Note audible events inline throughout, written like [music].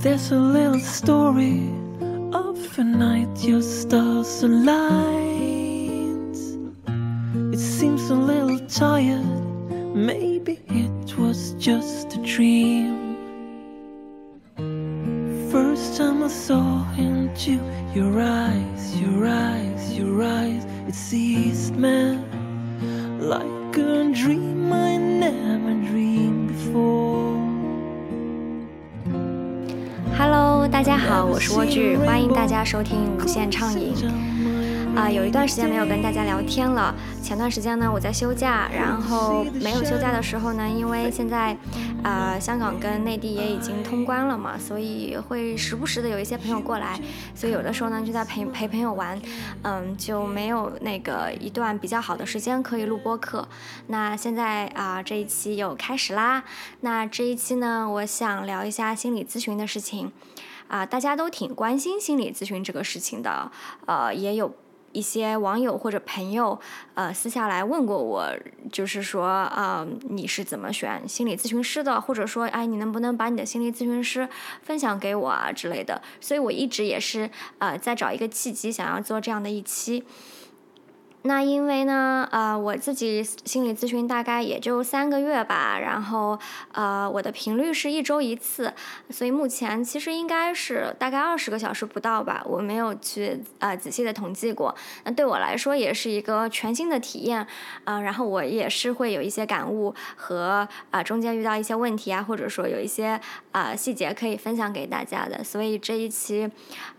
There's a little story of a night your stars aligned. It seems a little tired, maybe it was just a dream. First time I saw into your eyes, your eyes, your eyes, it seized me like a dream I never 大家好，我是蜗苣，欢迎大家收听无限畅饮。啊、有一段时间没有跟大家聊天了。前段时间呢，我在休假，然后没有休假的时候呢，因为现在，呃，香港跟内地也已经通关了嘛，所以会时不时的有一些朋友过来，所以有的时候呢就在陪陪朋友玩，嗯，就没有那个一段比较好的时间可以录播课。那现在啊、这一期又开始啦。那这一期呢，我想聊一下心理咨询的事情。啊、大家都挺关心心理咨询这个事情的，呃，也有一些网友或者朋友，呃，私下来问过我，就是说，啊、你是怎么选心理咨询师的，或者说，哎，你能不能把你的心理咨询师分享给我啊之类的。所以我一直也是，呃，在找一个契机，想要做这样的一期。那因为呢，呃，我自己心理咨询大概也就三个月吧，然后呃，我的频率是一周一次，所以目前其实应该是大概二十个小时不到吧，我没有去呃仔细的统计过。那对我来说也是一个全新的体验，呃，然后我也是会有一些感悟和啊、中间遇到一些问题啊，或者说有一些啊、细节可以分享给大家的，所以这一期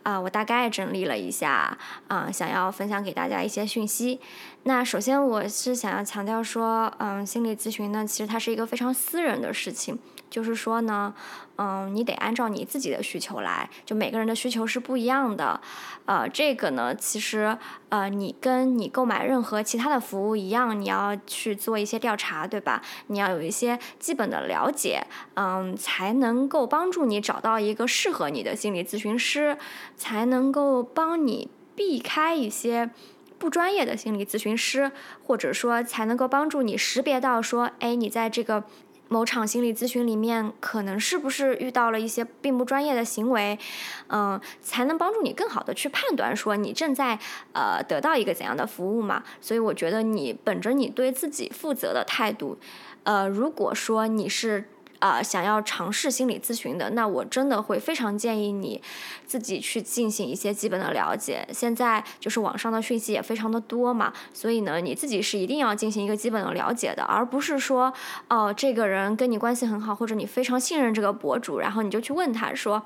啊、我大概整理了一下啊、想要分享给大家一些讯息。那首先我是想要强调说，嗯，心理咨询呢，其实它是一个非常私人的事情，就是说呢，嗯，你得按照你自己的需求来，就每个人的需求是不一样的，呃，这个呢，其实呃，你跟你购买任何其他的服务一样，你要去做一些调查，对吧？你要有一些基本的了解，嗯，才能够帮助你找到一个适合你的心理咨询师，才能够帮你避开一些。不专业的心理咨询师，或者说才能够帮助你识别到说，哎，你在这个某场心理咨询里面，可能是不是遇到了一些并不专业的行为，嗯、才能帮助你更好的去判断说你正在呃得到一个怎样的服务嘛。所以我觉得你本着你对自己负责的态度，呃，如果说你是啊、想要尝试心理咨询的，那我真的会非常建议你自己去进行一些基本的了解。现在就是网上的讯息也非常的多嘛，所以呢，你自己是一定要进行一个基本的了解的，而不是说哦、这个人跟你关系很好，或者你非常信任这个博主，然后你就去问他说。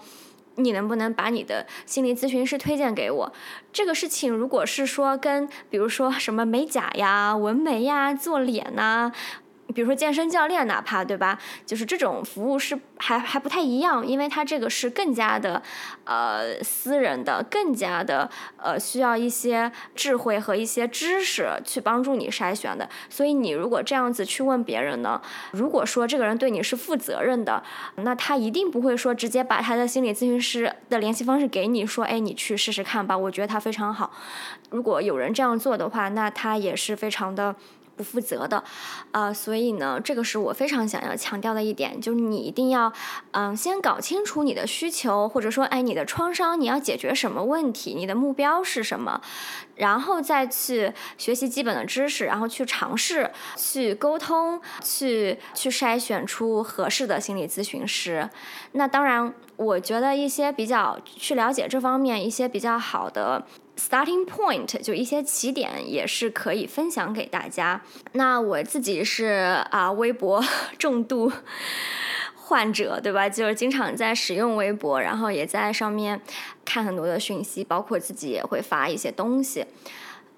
你能不能把你的心理咨询师推荐给我？这个事情如果是说跟比如说什么美甲呀、纹眉呀、做脸呐、比如说健身教练，哪怕对吧，就是这种服务是还还不太一样，因为它这个是更加的呃私人的，更加的呃需要一些智慧和一些知识去帮助你筛选的。所以你如果这样子去问别人呢，如果说这个人对你是负责任的，那他一定不会说直接把他的心理咨询师的联系方式给你，说哎你去试试看吧，我觉得他非常好。如果有人这样做的话，那他也是非常的。不负责的，呃，所以呢，这个是我非常想要强调的一点，就是你一定要，嗯、先搞清楚你的需求，或者说，哎，你的创伤你要解决什么问题，你的目标是什么，然后再去学习基本的知识，然后去尝试，去沟通，去去筛选出合适的心理咨询师。那当然，我觉得一些比较去了解这方面一些比较好的 starting point，就一些起点也是可以分享给大家。那我自己是啊、微博重度患者，对吧？就是经常在使用微博，然后也在上面看很多的讯息，包括自己也会发一些东西。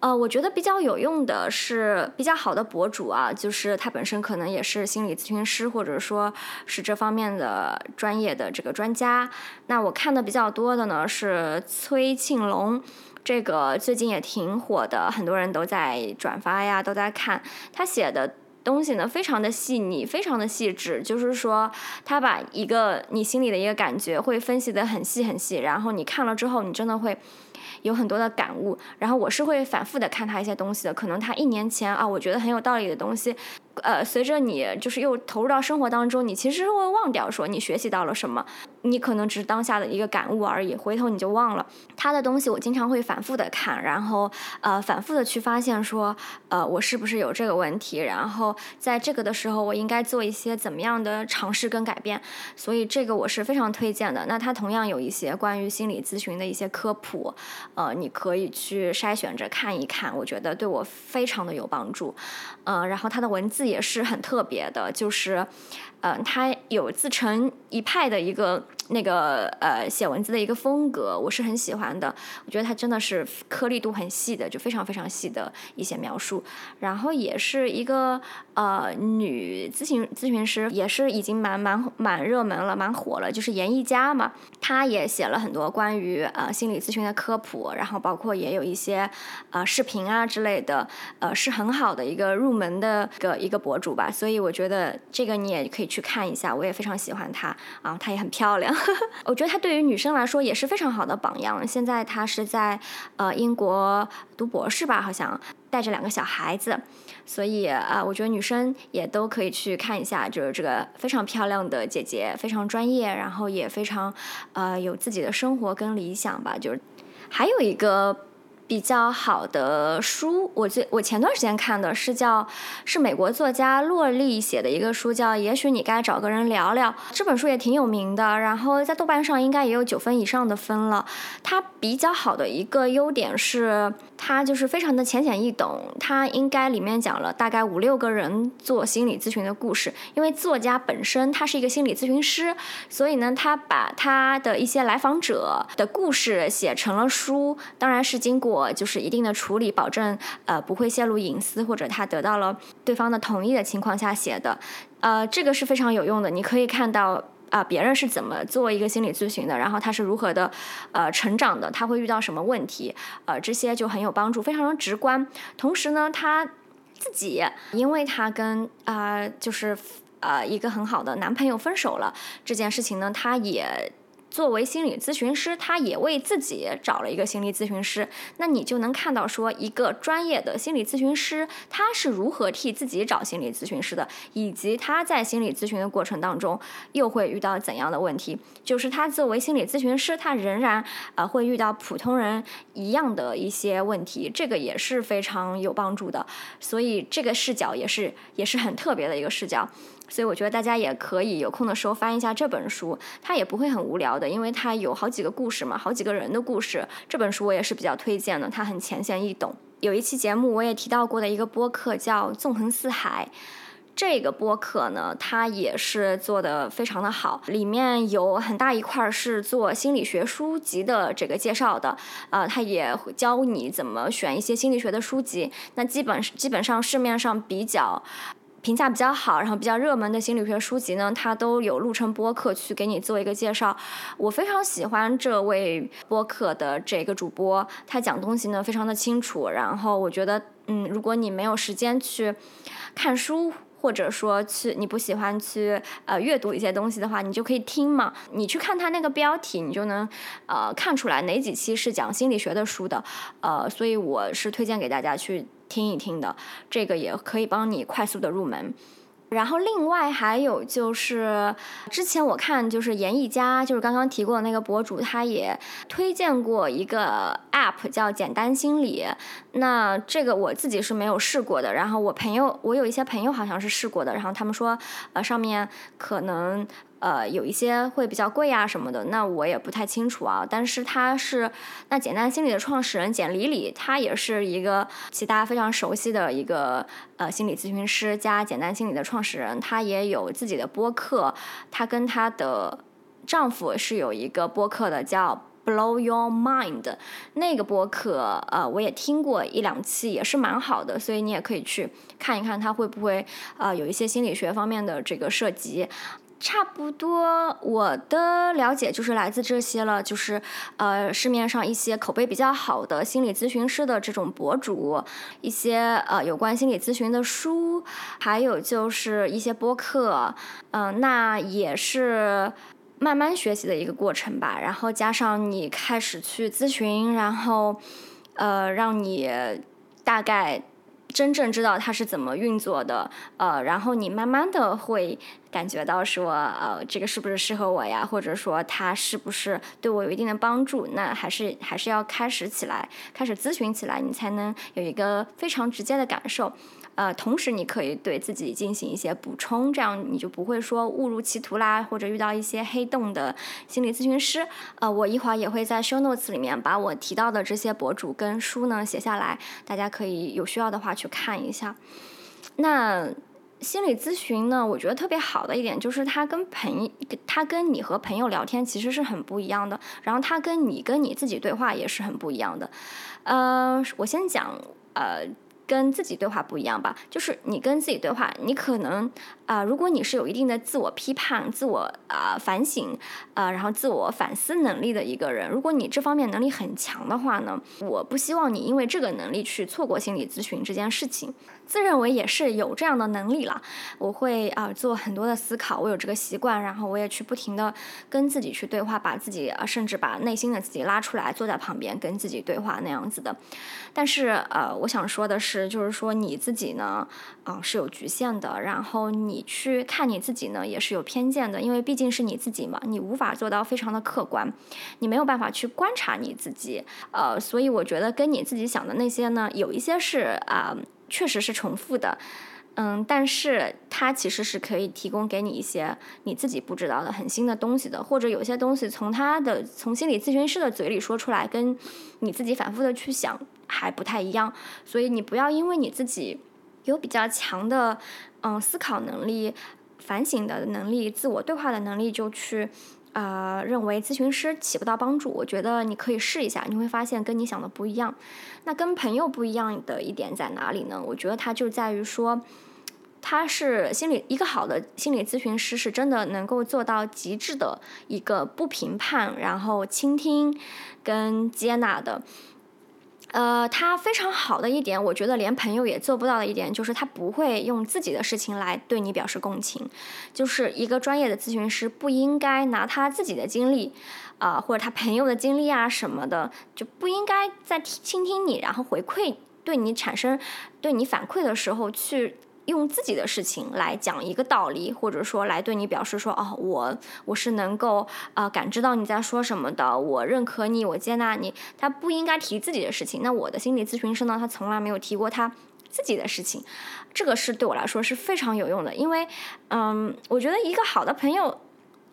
呃，我觉得比较有用的是比较好的博主啊，就是他本身可能也是心理咨询师，或者说是这方面的专业的这个专家。那我看的比较多的呢是崔庆龙，这个最近也挺火的，很多人都在转发呀，都在看他写的。东西呢，非常的细腻，非常的细致，就是说，他把一个你心里的一个感觉会分析的很细很细，然后你看了之后，你真的会有很多的感悟。然后我是会反复的看他一些东西的，可能他一年前啊，我觉得很有道理的东西，呃，随着你就是又投入到生活当中，你其实会忘掉说你学习到了什么，你可能只是当下的一个感悟而已，回头你就忘了。他的东西我经常会反复的看，然后呃反复的去发现说，呃我是不是有这个问题，然后在这个的时候我应该做一些怎么样的尝试跟改变。所以这个我是非常推荐的。那他同样有一些关于心理咨询的一些科普，呃你可以去筛选着看一看，我觉得对我非常的有帮助。嗯，然后他的文字也是很特别的，就是，嗯，他有自成一派的一个。那个呃写文字的一个风格，我是很喜欢的。我觉得他真的是颗粒度很细的，就非常非常细的一些描述。然后也是一个呃女咨询咨询师，也是已经蛮蛮蛮热门了，蛮火了。就是严艺佳嘛，她也写了很多关于呃心理咨询的科普，然后包括也有一些呃视频啊之类的，呃是很好的一个入门的个一个博主吧。所以我觉得这个你也可以去看一下，我也非常喜欢她啊，她也很漂亮。[laughs] 我觉得他对于女生来说也是非常好的榜样。现在他是在呃英国读博士吧，好像带着两个小孩子，所以啊，我觉得女生也都可以去看一下，就是这个非常漂亮的姐姐，非常专业，然后也非常呃有自己的生活跟理想吧。就是还有一个。比较好的书，我最我前段时间看的是叫是美国作家洛丽写的一个书，叫《也许你该找个人聊聊》。这本书也挺有名的，然后在豆瓣上应该也有九分以上的分了。它比较好的一个优点是，它就是非常的浅显易懂。它应该里面讲了大概五六个人做心理咨询的故事，因为作家本身他是一个心理咨询师，所以呢，他把他的一些来访者的故事写成了书，当然是经过。我就是一定的处理，保证呃不会泄露隐私，或者他得到了对方的同意的情况下写的，呃，这个是非常有用的。你可以看到啊，别人是怎么做一个心理咨询的，然后他是如何的呃成长的，他会遇到什么问题，呃，这些就很有帮助，非常的直观。同时呢，他自己因为他跟啊就是呃一个很好的男朋友分手了这件事情呢，他也。作为心理咨询师，他也为自己找了一个心理咨询师。那你就能看到，说一个专业的心理咨询师，他是如何替自己找心理咨询师的，以及他在心理咨询的过程当中又会遇到怎样的问题。就是他作为心理咨询师，他仍然呃会遇到普通人一样的一些问题，这个也是非常有帮助的。所以这个视角也是也是很特别的一个视角。所以我觉得大家也可以有空的时候翻一下这本书，它也不会很无聊的，因为它有好几个故事嘛，好几个人的故事。这本书我也是比较推荐的，它很浅显易懂。有一期节目我也提到过的一个播客叫《纵横四海》，这个播客呢，它也是做的非常的好，里面有很大一块是做心理学书籍的这个介绍的，呃，它也会教你怎么选一些心理学的书籍。那基本基本上市面上比较。评价比较好，然后比较热门的心理学书籍呢，它都有录成播客去给你做一个介绍。我非常喜欢这位播客的这个主播，他讲东西呢非常的清楚。然后我觉得，嗯，如果你没有时间去看书，或者说去你不喜欢去呃阅读一些东西的话，你就可以听嘛。你去看他那个标题，你就能呃看出来哪几期是讲心理学的书的。呃，所以我是推荐给大家去。听一听的，这个也可以帮你快速的入门。然后另外还有就是，之前我看就是严艺佳，就是刚刚提过的那个博主，他也推荐过一个 app 叫简单心理。那这个我自己是没有试过的，然后我朋友，我有一些朋友好像是试过的，然后他们说，呃，上面可能。呃，有一些会比较贵啊什么的，那我也不太清楚啊。但是他是那简单心理的创始人简里里，他也是一个其他非常熟悉的一个呃心理咨询师加简单心理的创始人，他也有自己的播客。她跟她的丈夫是有一个播客的，叫 Blow Your Mind。那个播客呃，我也听过一两期，也是蛮好的，所以你也可以去看一看，它会不会呃有一些心理学方面的这个涉及。差不多，我的了解就是来自这些了，就是呃市面上一些口碑比较好的心理咨询师的这种博主，一些呃有关心理咨询的书，还有就是一些播客，嗯，那也是慢慢学习的一个过程吧。然后加上你开始去咨询，然后呃让你大概。真正知道它是怎么运作的，呃，然后你慢慢的会感觉到说，呃，这个是不是适合我呀？或者说它是不是对我有一定的帮助？那还是还是要开始起来，开始咨询起来，你才能有一个非常直接的感受。呃，同时你可以对自己进行一些补充，这样你就不会说误入歧途啦，或者遇到一些黑洞的心理咨询师。呃，我一会儿也会在 show notes 里面把我提到的这些博主跟书呢写下来，大家可以有需要的话去看一下。那心理咨询呢，我觉得特别好的一点就是它跟朋，它跟你和朋友聊天其实是很不一样的，然后它跟你跟你自己对话也是很不一样的。呃，我先讲，呃。跟自己对话不一样吧？就是你跟自己对话，你可能啊，如果你是有一定的自我批判、自我啊反省啊，然后自我反思能力的一个人，如果你这方面能力很强的话呢，我不希望你因为这个能力去错过心理咨询这件事情。自认为也是有这样的能力了，我会啊做很多的思考，我有这个习惯，然后我也去不停的跟自己去对话，把自己啊甚至把内心的自己拉出来，坐在旁边跟自己对话那样子的。但是呃，我想说的是，就是说你自己呢，啊是有局限的，然后你去看你自己呢也是有偏见的，因为毕竟是你自己嘛，你无法做到非常的客观，你没有办法去观察你自己，呃，所以我觉得跟你自己想的那些呢，有一些是啊。确实是重复的，嗯，但是它其实是可以提供给你一些你自己不知道的很新的东西的，或者有些东西从他的从心理咨询师的嘴里说出来，跟你自己反复的去想还不太一样，所以你不要因为你自己有比较强的嗯思考能力、反省的能力、自我对话的能力就去。呃，认为咨询师起不到帮助，我觉得你可以试一下，你会发现跟你想的不一样。那跟朋友不一样的一点在哪里呢？我觉得它就在于说，他是心理一个好的心理咨询师，是真的能够做到极致的一个不评判，然后倾听跟接纳的。呃，他非常好的一点，我觉得连朋友也做不到的一点，就是他不会用自己的事情来对你表示共情。就是一个专业的咨询师不应该拿他自己的经历，啊，或者他朋友的经历啊什么的，就不应该在倾听你，然后回馈对你产生对你反馈的时候去。用自己的事情来讲一个道理，或者说来对你表示说，哦，我我是能够啊感知到你在说什么的，我认可你，我接纳你。他不应该提自己的事情。那我的心理咨询师呢，他从来没有提过他自己的事情，这个是对我来说是非常有用的，因为，嗯，我觉得一个好的朋友。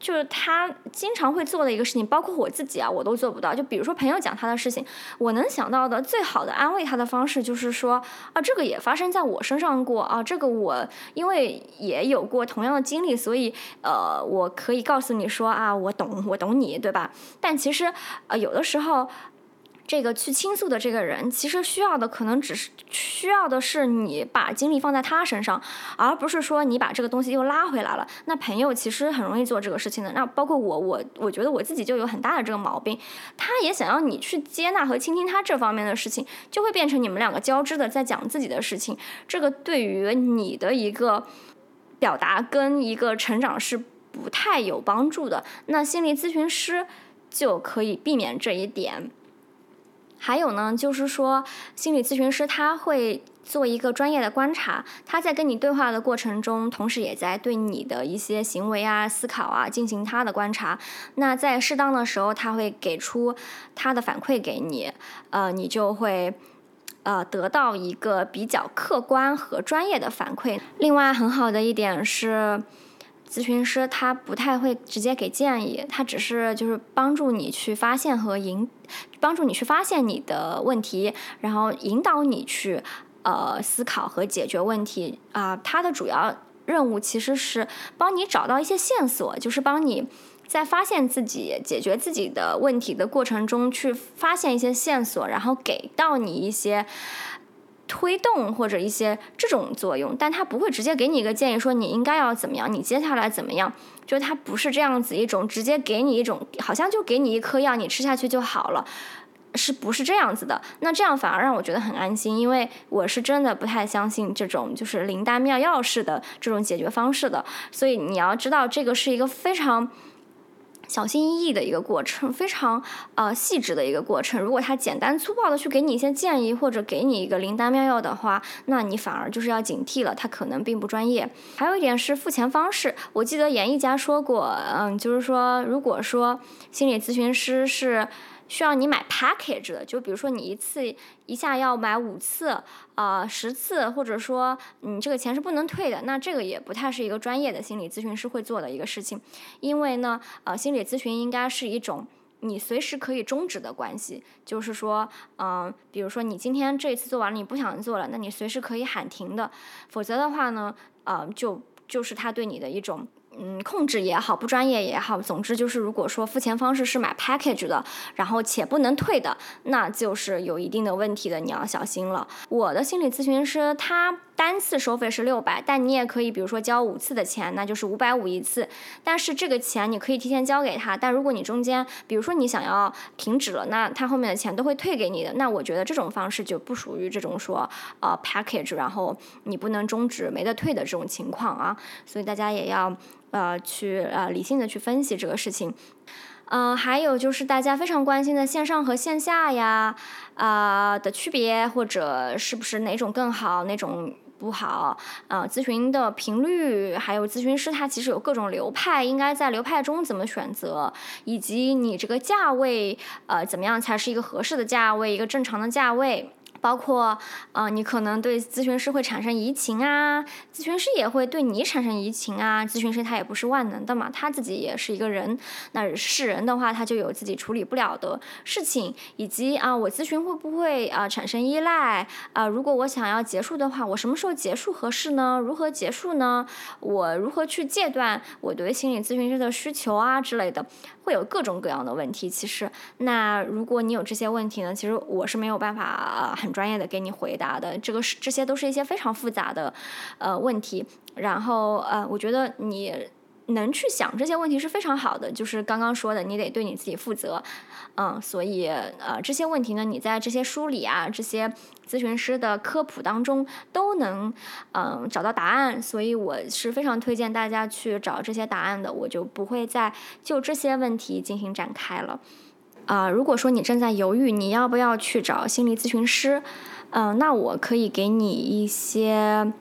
就是他经常会做的一个事情，包括我自己啊，我都做不到。就比如说朋友讲他的事情，我能想到的最好的安慰他的方式就是说啊，这个也发生在我身上过啊，这个我因为也有过同样的经历，所以呃，我可以告诉你说啊，我懂，我懂你，对吧？但其实呃，有的时候。这个去倾诉的这个人，其实需要的可能只是需要的是你把精力放在他身上，而不是说你把这个东西又拉回来了。那朋友其实很容易做这个事情的。那包括我，我我觉得我自己就有很大的这个毛病。他也想要你去接纳和倾听他这方面的事情，就会变成你们两个交织的在讲自己的事情。这个对于你的一个表达跟一个成长是不太有帮助的。那心理咨询师就可以避免这一点。还有呢，就是说，心理咨询师他会做一个专业的观察，他在跟你对话的过程中，同时也在对你的一些行为啊、思考啊进行他的观察。那在适当的时候，他会给出他的反馈给你，呃，你就会呃得到一个比较客观和专业的反馈。另外，很好的一点是。咨询师他不太会直接给建议，他只是就是帮助你去发现和引，帮助你去发现你的问题，然后引导你去呃思考和解决问题啊。他的主要任务其实是帮你找到一些线索，就是帮你在发现自己、解决自己的问题的过程中去发现一些线索，然后给到你一些。推动或者一些这种作用，但他不会直接给你一个建议，说你应该要怎么样，你接下来怎么样，就是他不是这样子一种直接给你一种，好像就给你一颗药，你吃下去就好了，是不是这样子的？那这样反而让我觉得很安心，因为我是真的不太相信这种就是灵丹妙药式的这种解决方式的，所以你要知道，这个是一个非常。小心翼翼的一个过程，非常呃细致的一个过程。如果他简单粗暴的去给你一些建议，或者给你一个灵丹妙药的话，那你反而就是要警惕了，他可能并不专业。还有一点是付钱方式，我记得严艺家说过，嗯，就是说如果说心理咨询师是。需要你买 package 的，就比如说你一次一下要买五次，啊十次，或者说你这个钱是不能退的，那这个也不太是一个专业的心理咨询师会做的一个事情，因为呢，呃，心理咨询应该是一种你随时可以终止的关系，就是说，嗯，比如说你今天这一次做完了，你不想做了，那你随时可以喊停的，否则的话呢，呃，就就是他对你的一种。嗯，控制也好，不专业也好，总之就是，如果说付钱方式是买 package 的，然后且不能退的，那就是有一定的问题的，你要小心了。我的心理咨询师他。单次收费是六百，但你也可以，比如说交五次的钱，那就是五百五一次。但是这个钱你可以提前交给他，但如果你中间，比如说你想要停止了，那他后面的钱都会退给你的。那我觉得这种方式就不属于这种说呃 package，然后你不能终止没得退的这种情况啊。所以大家也要呃去呃理性的去分析这个事情。嗯，还有就是大家非常关心的线上和线下呀啊的区别，或者是不是哪种更好，哪种。不好，啊，咨询的频率，还有咨询师他其实有各种流派，应该在流派中怎么选择，以及你这个价位，呃，怎么样才是一个合适的价位，一个正常的价位。包括，呃，你可能对咨询师会产生移情啊，咨询师也会对你产生移情啊。咨询师他也不是万能的嘛，他自己也是一个人。那是人的话，他就有自己处理不了的事情，以及啊，我咨询会不会啊产生依赖啊？如果我想要结束的话，我什么时候结束合适呢？如何结束呢？我如何去戒断我对心理咨询师的需求啊之类的？会有各种各样的问题。其实，那如果你有这些问题呢，其实我是没有办法很专业的给你回答的。这个是这些都是一些非常复杂的呃问题。然后呃，我觉得你能去想这些问题是非常好的。就是刚刚说的，你得对你自己负责。嗯，所以呃这些问题呢，你在这些书里啊，这些咨询师的科普当中都能嗯找到答案。所以我是非常推荐大家去找这些答案的。我就不会再就这些问题进行展开了。啊，如果说你正在犹豫你要不要去找心理咨询师，嗯，那我可以给你一些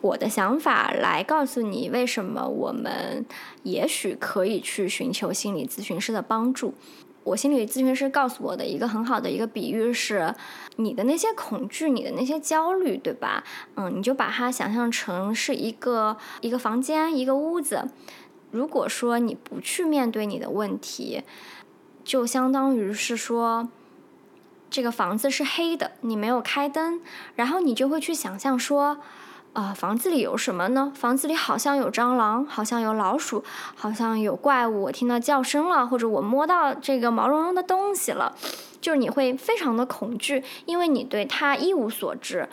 我的想法来告诉你为什么我们也许可以去寻求心理咨询师的帮助。我心理咨询师告诉我的一个很好的一个比喻是，你的那些恐惧，你的那些焦虑，对吧？嗯，你就把它想象成是一个一个房间，一个屋子。如果说你不去面对你的问题，就相当于是说，这个房子是黑的，你没有开灯，然后你就会去想象说。啊，房子里有什么呢？房子里好像有蟑螂，好像有老鼠，好像有怪物。我听到叫声了，或者我摸到这个毛茸茸的东西了，就是你会非常的恐惧，因为你对它一无所知。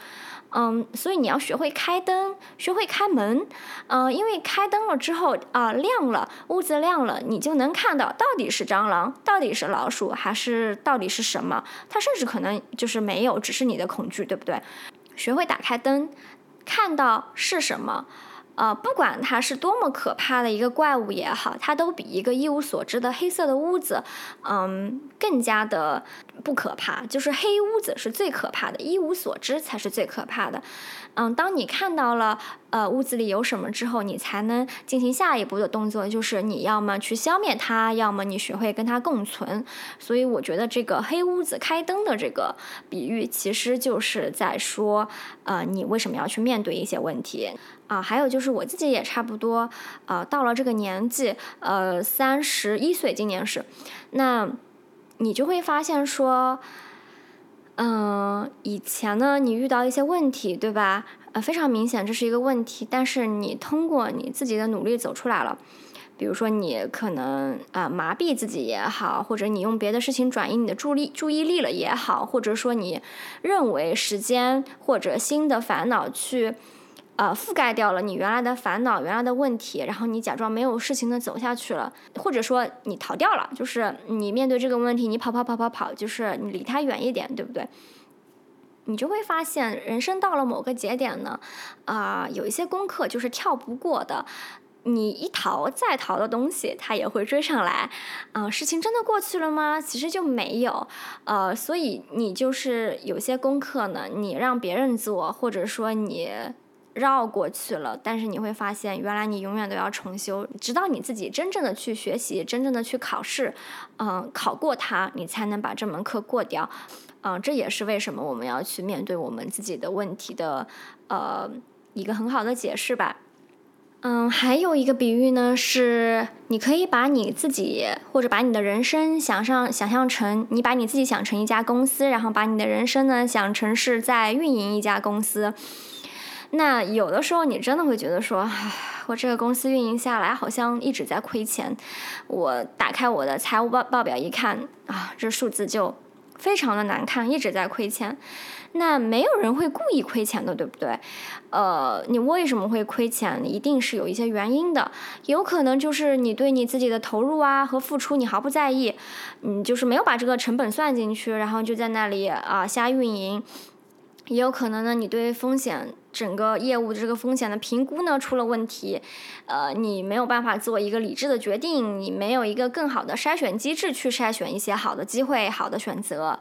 嗯，所以你要学会开灯，学会开门。嗯，因为开灯了之后啊，亮了，屋子亮了，你就能看到到底是蟑螂，到底是老鼠，还是到底是什么？它甚至可能就是没有，只是你的恐惧，对不对？学会打开灯。看到是什么，呃，不管它是多么可怕的一个怪物也好，它都比一个一无所知的黑色的屋子，嗯，更加的不可怕。就是黑屋子是最可怕的，一无所知才是最可怕的。嗯，当你看到了。呃，屋子里有什么之后，你才能进行下一步的动作，就是你要么去消灭它，要么你学会跟它共存。所以我觉得这个黑屋子开灯的这个比喻，其实就是在说，呃，你为什么要去面对一些问题啊？还有就是我自己也差不多，呃，到了这个年纪，呃，三十一岁，今年是，那你就会发现说，嗯，以前呢，你遇到一些问题，对吧？非常明显，这是一个问题。但是你通过你自己的努力走出来了，比如说你可能啊麻痹自己也好，或者你用别的事情转移你的注意注意力了也好，或者说你认为时间或者新的烦恼去呃覆盖掉了你原来的烦恼、原来的问题，然后你假装没有事情的走下去了，或者说你逃掉了，就是你面对这个问题，你跑跑跑跑跑，就是你离他远一点，对不对？你就会发现，人生到了某个节点呢，啊，有一些功课就是跳不过的。你一逃再逃的东西，它也会追上来。啊，事情真的过去了吗？其实就没有。呃，所以你就是有些功课呢，你让别人做，或者说你绕过去了，但是你会发现，原来你永远都要重修，直到你自己真正的去学习，真正的去考试，嗯，考过它，你才能把这门课过掉。嗯，这也是为什么我们要去面对我们自己的问题的，呃，一个很好的解释吧。嗯，还有一个比喻呢，是你可以把你自己或者把你的人生想象想象成，你把你自己想成一家公司，然后把你的人生呢想成是在运营一家公司。那有的时候你真的会觉得说，我这个公司运营下来好像一直在亏钱。我打开我的财务报报表一看，啊，这数字就。非常的难看，一直在亏钱。那没有人会故意亏钱的，对不对？呃，你为什么会亏钱？一定是有一些原因的。有可能就是你对你自己的投入啊和付出你毫不在意，你就是没有把这个成本算进去，然后就在那里啊瞎运营。也有可能呢，你对风险整个业务的这个风险的评估呢出了问题，呃，你没有办法做一个理智的决定，你没有一个更好的筛选机制去筛选一些好的机会、好的选择，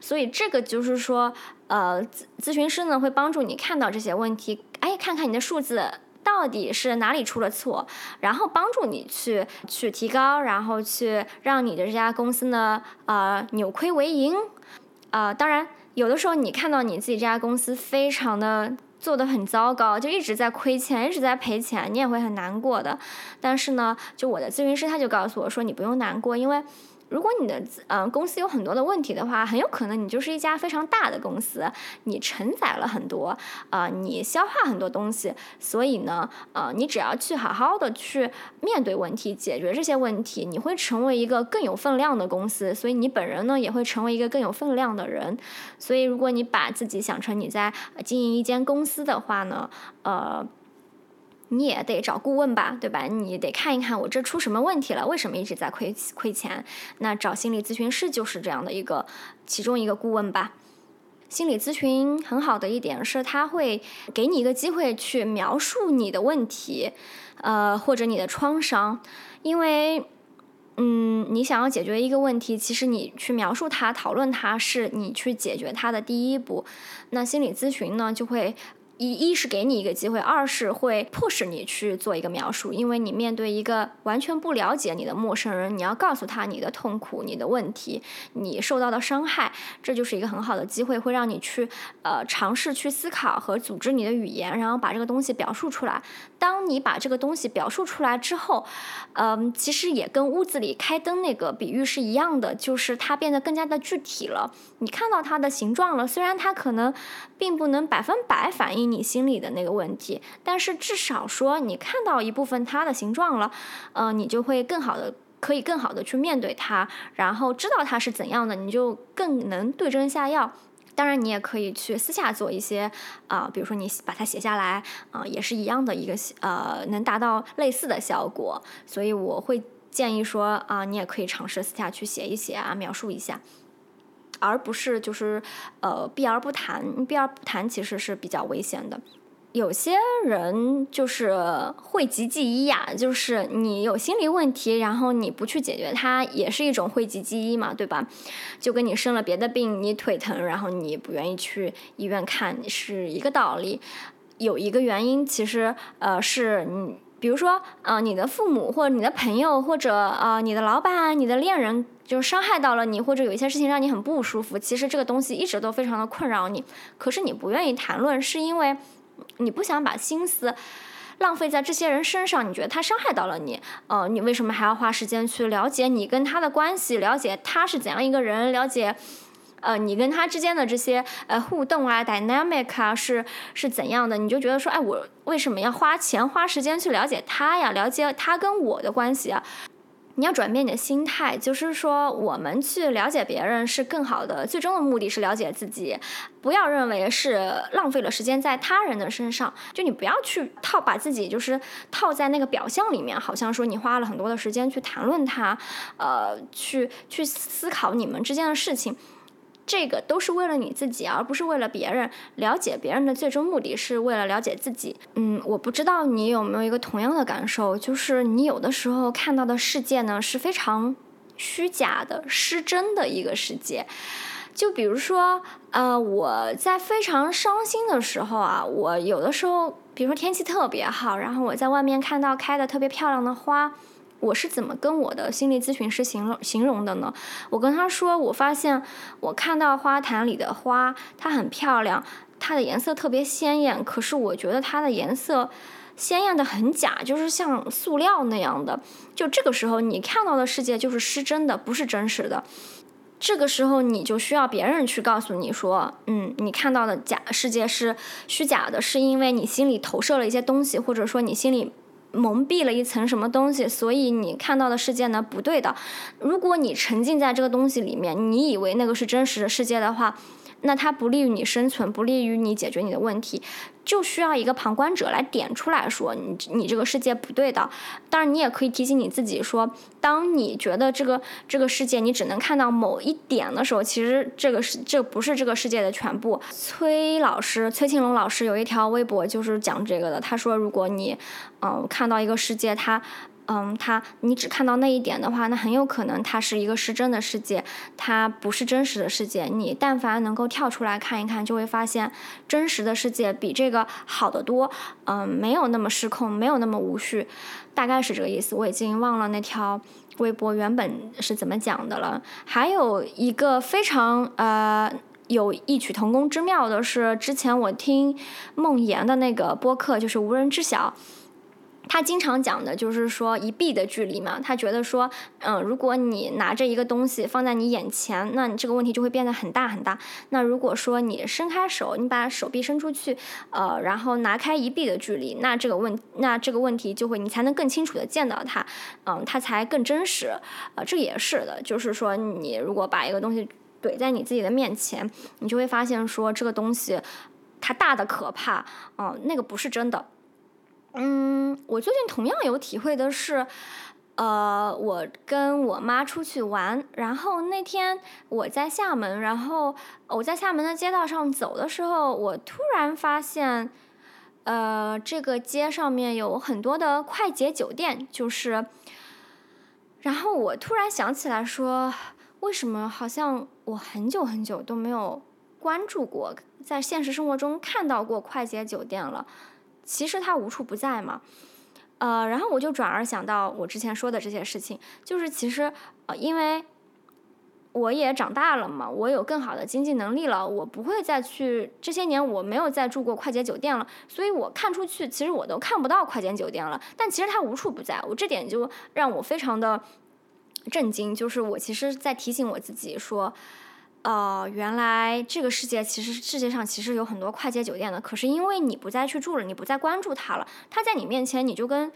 所以这个就是说，呃，咨咨询师呢会帮助你看到这些问题，哎，看看你的数字到底是哪里出了错，然后帮助你去去提高，然后去让你的这家公司呢，呃，扭亏为盈，呃，当然。有的时候，你看到你自己这家公司非常的做的很糟糕，就一直在亏钱，一直在赔钱，你也会很难过的。但是呢，就我的咨询师他就告诉我说，你不用难过，因为。如果你的嗯公司有很多的问题的话，很有可能你就是一家非常大的公司，你承载了很多啊，你消化很多东西，所以呢，呃，你只要去好好的去面对问题，解决这些问题，你会成为一个更有分量的公司，所以你本人呢也会成为一个更有分量的人。所以，如果你把自己想成你在经营一间公司的话呢，呃。你也得找顾问吧，对吧？你得看一看我这出什么问题了，为什么一直在亏亏钱？那找心理咨询师就是这样的一个其中一个顾问吧。心理咨询很好的一点是，他会给你一个机会去描述你的问题，呃，或者你的创伤，因为，嗯，你想要解决一个问题，其实你去描述它、讨论它，是你去解决它的第一步。那心理咨询呢，就会。一一是给你一个机会，二是会迫使你去做一个描述，因为你面对一个完全不了解你的陌生人，你要告诉他你的痛苦、你的问题、你受到的伤害，这就是一个很好的机会，会让你去呃尝试去思考和组织你的语言，然后把这个东西表述出来。当你把这个东西表述出来之后，嗯，其实也跟屋子里开灯那个比喻是一样的，就是它变得更加的具体了。你看到它的形状了，虽然它可能并不能百分百反映。你心里的那个问题，但是至少说你看到一部分它的形状了，呃，你就会更好的可以更好的去面对它，然后知道它是怎样的，你就更能对症下药。当然，你也可以去私下做一些啊，比如说你把它写下来啊，也是一样的一个呃，能达到类似的效果。所以我会建议说啊，你也可以尝试私下去写一写啊，描述一下。而不是就是呃避而不谈，避而不谈其实是比较危险的。有些人就是讳疾忌医呀，就是你有心理问题，然后你不去解决它，也是一种讳疾忌医嘛，对吧？就跟你生了别的病，你腿疼，然后你不愿意去医院看，是一个道理。有一个原因，其实呃是你。比如说，呃，你的父母或者你的朋友或者呃你的老板、你的恋人，就是伤害到了你，或者有一些事情让你很不舒服。其实这个东西一直都非常的困扰你，可是你不愿意谈论，是因为你不想把心思浪费在这些人身上。你觉得他伤害到了你，呃，你为什么还要花时间去了解你跟他的关系，了解他是怎样一个人，了解？呃，你跟他之间的这些呃互动啊，dynamic 啊，是是怎样的？你就觉得说，哎，我为什么要花钱花时间去了解他呀？了解他跟我的关系啊？你要转变你的心态，就是说，我们去了解别人是更好的，最终的目的是了解自己。不要认为是浪费了时间在他人的身上，就你不要去套把自己就是套在那个表象里面，好像说你花了很多的时间去谈论他，呃，去去思考你们之间的事情。这个都是为了你自己，而不是为了别人。了解别人的最终目的是为了了解自己。嗯，我不知道你有没有一个同样的感受，就是你有的时候看到的世界呢是非常虚假的、失真的一个世界。就比如说，呃，我在非常伤心的时候啊，我有的时候，比如说天气特别好，然后我在外面看到开的特别漂亮的花，我是怎么跟我的心理咨询师形容形容的呢？我跟他说，我发现我看到花坛里的花，它很漂亮，它的颜色特别鲜艳，可是我觉得它的颜色鲜艳的很假，就是像塑料那样的。就这个时候，你看到的世界就是失真的，不是真实的。这个时候，你就需要别人去告诉你说，嗯，你看到的假世界是虚假的，是因为你心里投射了一些东西，或者说你心里蒙蔽了一层什么东西，所以你看到的世界呢不对的。如果你沉浸在这个东西里面，你以为那个是真实的世界的话。那它不利于你生存，不利于你解决你的问题，就需要一个旁观者来点出来说你你这个世界不对的。当然，你也可以提醒你自己说，当你觉得这个这个世界你只能看到某一点的时候，其实这个是这不是这个世界的全部。崔老师崔庆龙老师有一条微博就是讲这个的，他说如果你嗯看到一个世界，它。嗯，它你只看到那一点的话，那很有可能它是一个失真的世界，它不是真实的世界。你但凡能够跳出来看一看，就会发现真实的世界比这个好得多。嗯，没有那么失控，没有那么无序，大概是这个意思。我已经忘了那条微博原本是怎么讲的了。还有一个非常呃有异曲同工之妙的是，之前我听梦妍的那个播客，就是无人知晓。他经常讲的就是说一臂的距离嘛，他觉得说，嗯，如果你拿着一个东西放在你眼前，那你这个问题就会变得很大很大。那如果说你伸开手，你把手臂伸出去，呃，然后拿开一臂的距离，那这个问，那这个问题就会你才能更清楚的见到它，嗯，它才更真实。呃，这也是的，就是说你如果把一个东西怼在你自己的面前，你就会发现说这个东西它大的可怕，嗯，那个不是真的。嗯，我最近同样有体会的是，呃，我跟我妈出去玩，然后那天我在厦门，然后我在厦门的街道上走的时候，我突然发现，呃，这个街上面有很多的快捷酒店，就是，然后我突然想起来说，为什么好像我很久很久都没有关注过，在现实生活中看到过快捷酒店了。其实它无处不在嘛，呃，然后我就转而想到我之前说的这些事情，就是其实呃，因为我也长大了嘛，我有更好的经济能力了，我不会再去这些年我没有再住过快捷酒店了，所以我看出去其实我都看不到快捷酒店了，但其实它无处不在，我这点就让我非常的震惊，就是我其实在提醒我自己说。哦，原来这个世界其实世界上其实有很多快捷酒店的，可是因为你不再去住了，你不再关注它了，它在你面前你就跟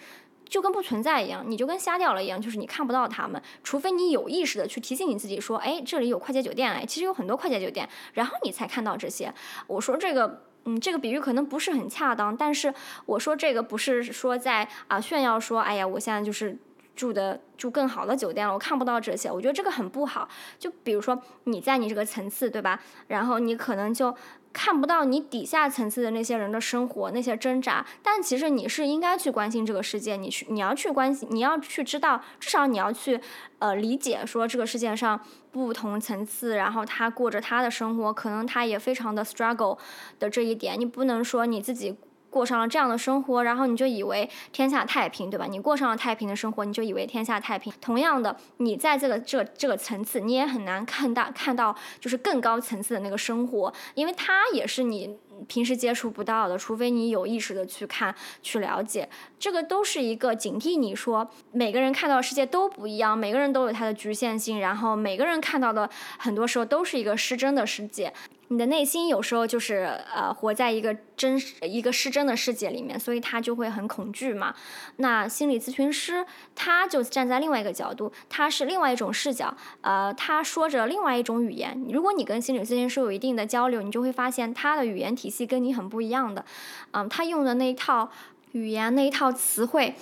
就跟不存在一样，你就跟瞎掉了一样，就是你看不到它们，除非你有意识的去提醒你自己说，哎，这里有快捷酒店，哎，其实有很多快捷酒店，然后你才看到这些。我说这个，嗯，这个比喻可能不是很恰当，但是我说这个不是说在啊炫耀说，哎呀，我现在就是。住的住更好的酒店了，我看不到这些，我觉得这个很不好。就比如说你在你这个层次，对吧？然后你可能就看不到你底下层次的那些人的生活，那些挣扎。但其实你是应该去关心这个世界，你去你要去关心，你要去知道，至少你要去呃理解说这个世界上不同层次，然后他过着他的生活，可能他也非常的 struggle 的这一点，你不能说你自己。过上了这样的生活，然后你就以为天下太平，对吧？你过上了太平的生活，你就以为天下太平。同样的，你在这个这个这个层次，你也很难看到看到就是更高层次的那个生活，因为它也是你平时接触不到的，除非你有意识的去看去了解。这个都是一个警惕你说，每个人看到世界都不一样，每个人都有他的局限性，然后每个人看到的很多时候都是一个失真的世界。你的内心有时候就是呃活在一个真实一个失真的世界里面，所以他就会很恐惧嘛。那心理咨询师他就站在另外一个角度，他是另外一种视角，呃，他说着另外一种语言。如果你跟心理咨询师有一定的交流，你就会发现他的语言体系跟你很不一样的。嗯，他用的那一套语言那一套词汇，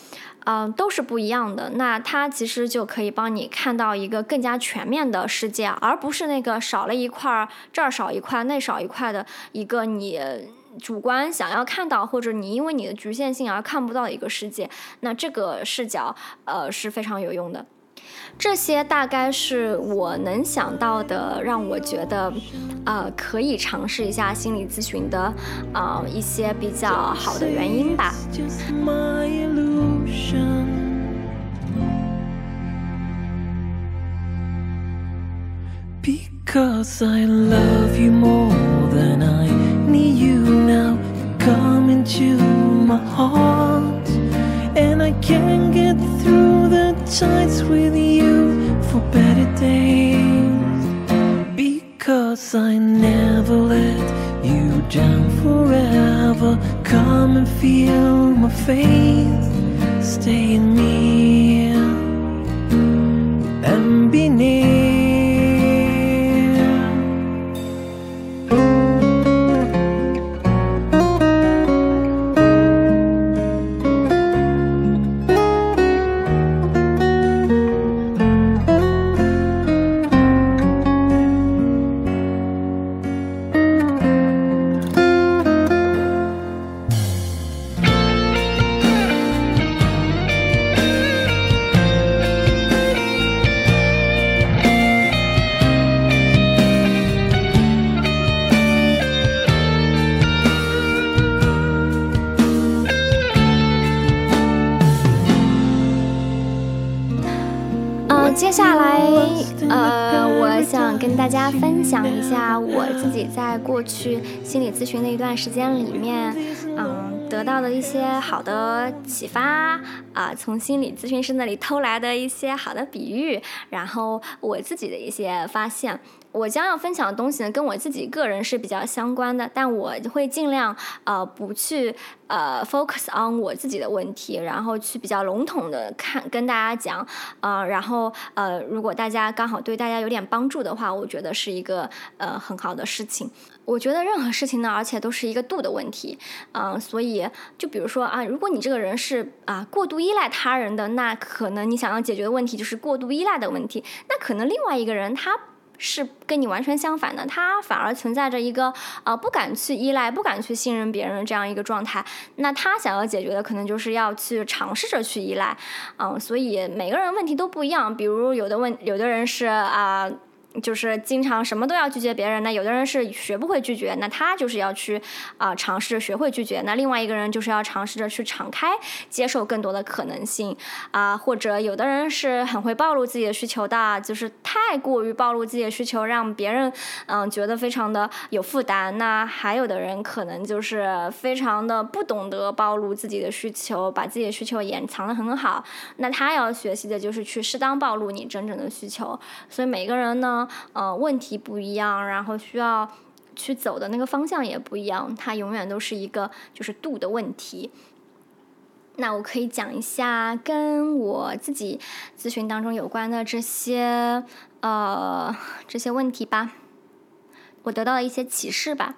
嗯，都是不一样的。那它其实就可以帮你看到一个更加全面的世界，而不是那个少了一块儿，这儿少一块，那少一块的一个你主观想要看到，或者你因为你的局限性而看不到一个世界。那这个视角，呃，是非常有用的。这些大概是我能想到的，让我觉得，呃，可以尝试一下心理咨询的，啊，一些比较好的原因吧。and I can't get through the times with you for better days because I never let you down forever. Come and feel my faith, stay in me and be 去心理咨询的一段时间里面，嗯，得到的一些好的启发啊，从心理咨询师那里偷来的一些好的比喻，然后我自己的一些发现。我将要分享的东西呢，跟我自己个人是比较相关的，但我会尽量呃不去呃 focus on 我自己的问题，然后去比较笼统的看跟大家讲，呃，然后呃如果大家刚好对大家有点帮助的话，我觉得是一个呃很好的事情。我觉得任何事情呢，而且都是一个度的问题，嗯，所以就比如说啊，如果你这个人是啊过度依赖他人的，那可能你想要解决的问题就是过度依赖的问题，那可能另外一个人他。是跟你完全相反的，他反而存在着一个呃不敢去依赖、不敢去信任别人这样一个状态。那他想要解决的，可能就是要去尝试着去依赖，嗯，所以每个人问题都不一样。比如有的问，有的人是啊。就是经常什么都要拒绝别人，那有的人是学不会拒绝，那他就是要去啊尝试着学会拒绝。那另外一个人就是要尝试着去敞开，接受更多的可能性啊。或者有的人是很会暴露自己的需求的，就是太过于暴露自己的需求，让别人嗯觉得非常的有负担。那还有的人可能就是非常的不懂得暴露自己的需求，把自己的需求掩藏的很好。那他要学习的就是去适当暴露你真正的需求。所以每个人呢。呃，问题不一样，然后需要去走的那个方向也不一样，它永远都是一个就是度的问题。那我可以讲一下跟我自己咨询当中有关的这些呃这些问题吧，我得到了一些启示吧。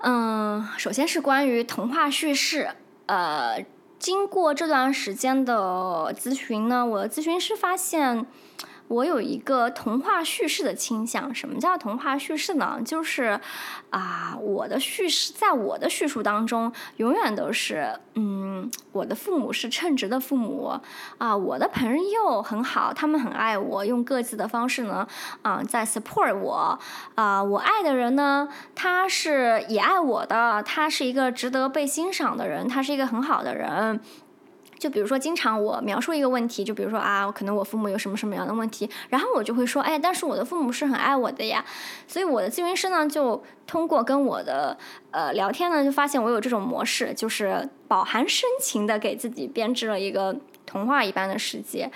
嗯，首先是关于童话叙事，呃，经过这段时间的咨询呢，我的咨询师发现。我有一个童话叙事的倾向。什么叫童话叙事呢？就是啊，我的叙事在我的叙述当中，永远都是嗯，我的父母是称职的父母啊，我的朋友很好，他们很爱我，用各自的方式呢啊，在 support 我啊，我爱的人呢，他是也爱我的，他是一个值得被欣赏的人，他是一个很好的人。就比如说，经常我描述一个问题，就比如说啊，可能我父母有什么什么样的问题，然后我就会说，哎，但是我的父母是很爱我的呀。所以我的咨询师呢，就通过跟我的呃聊天呢，就发现我有这种模式，就是饱含深情的给自己编织了一个童话一般的世界。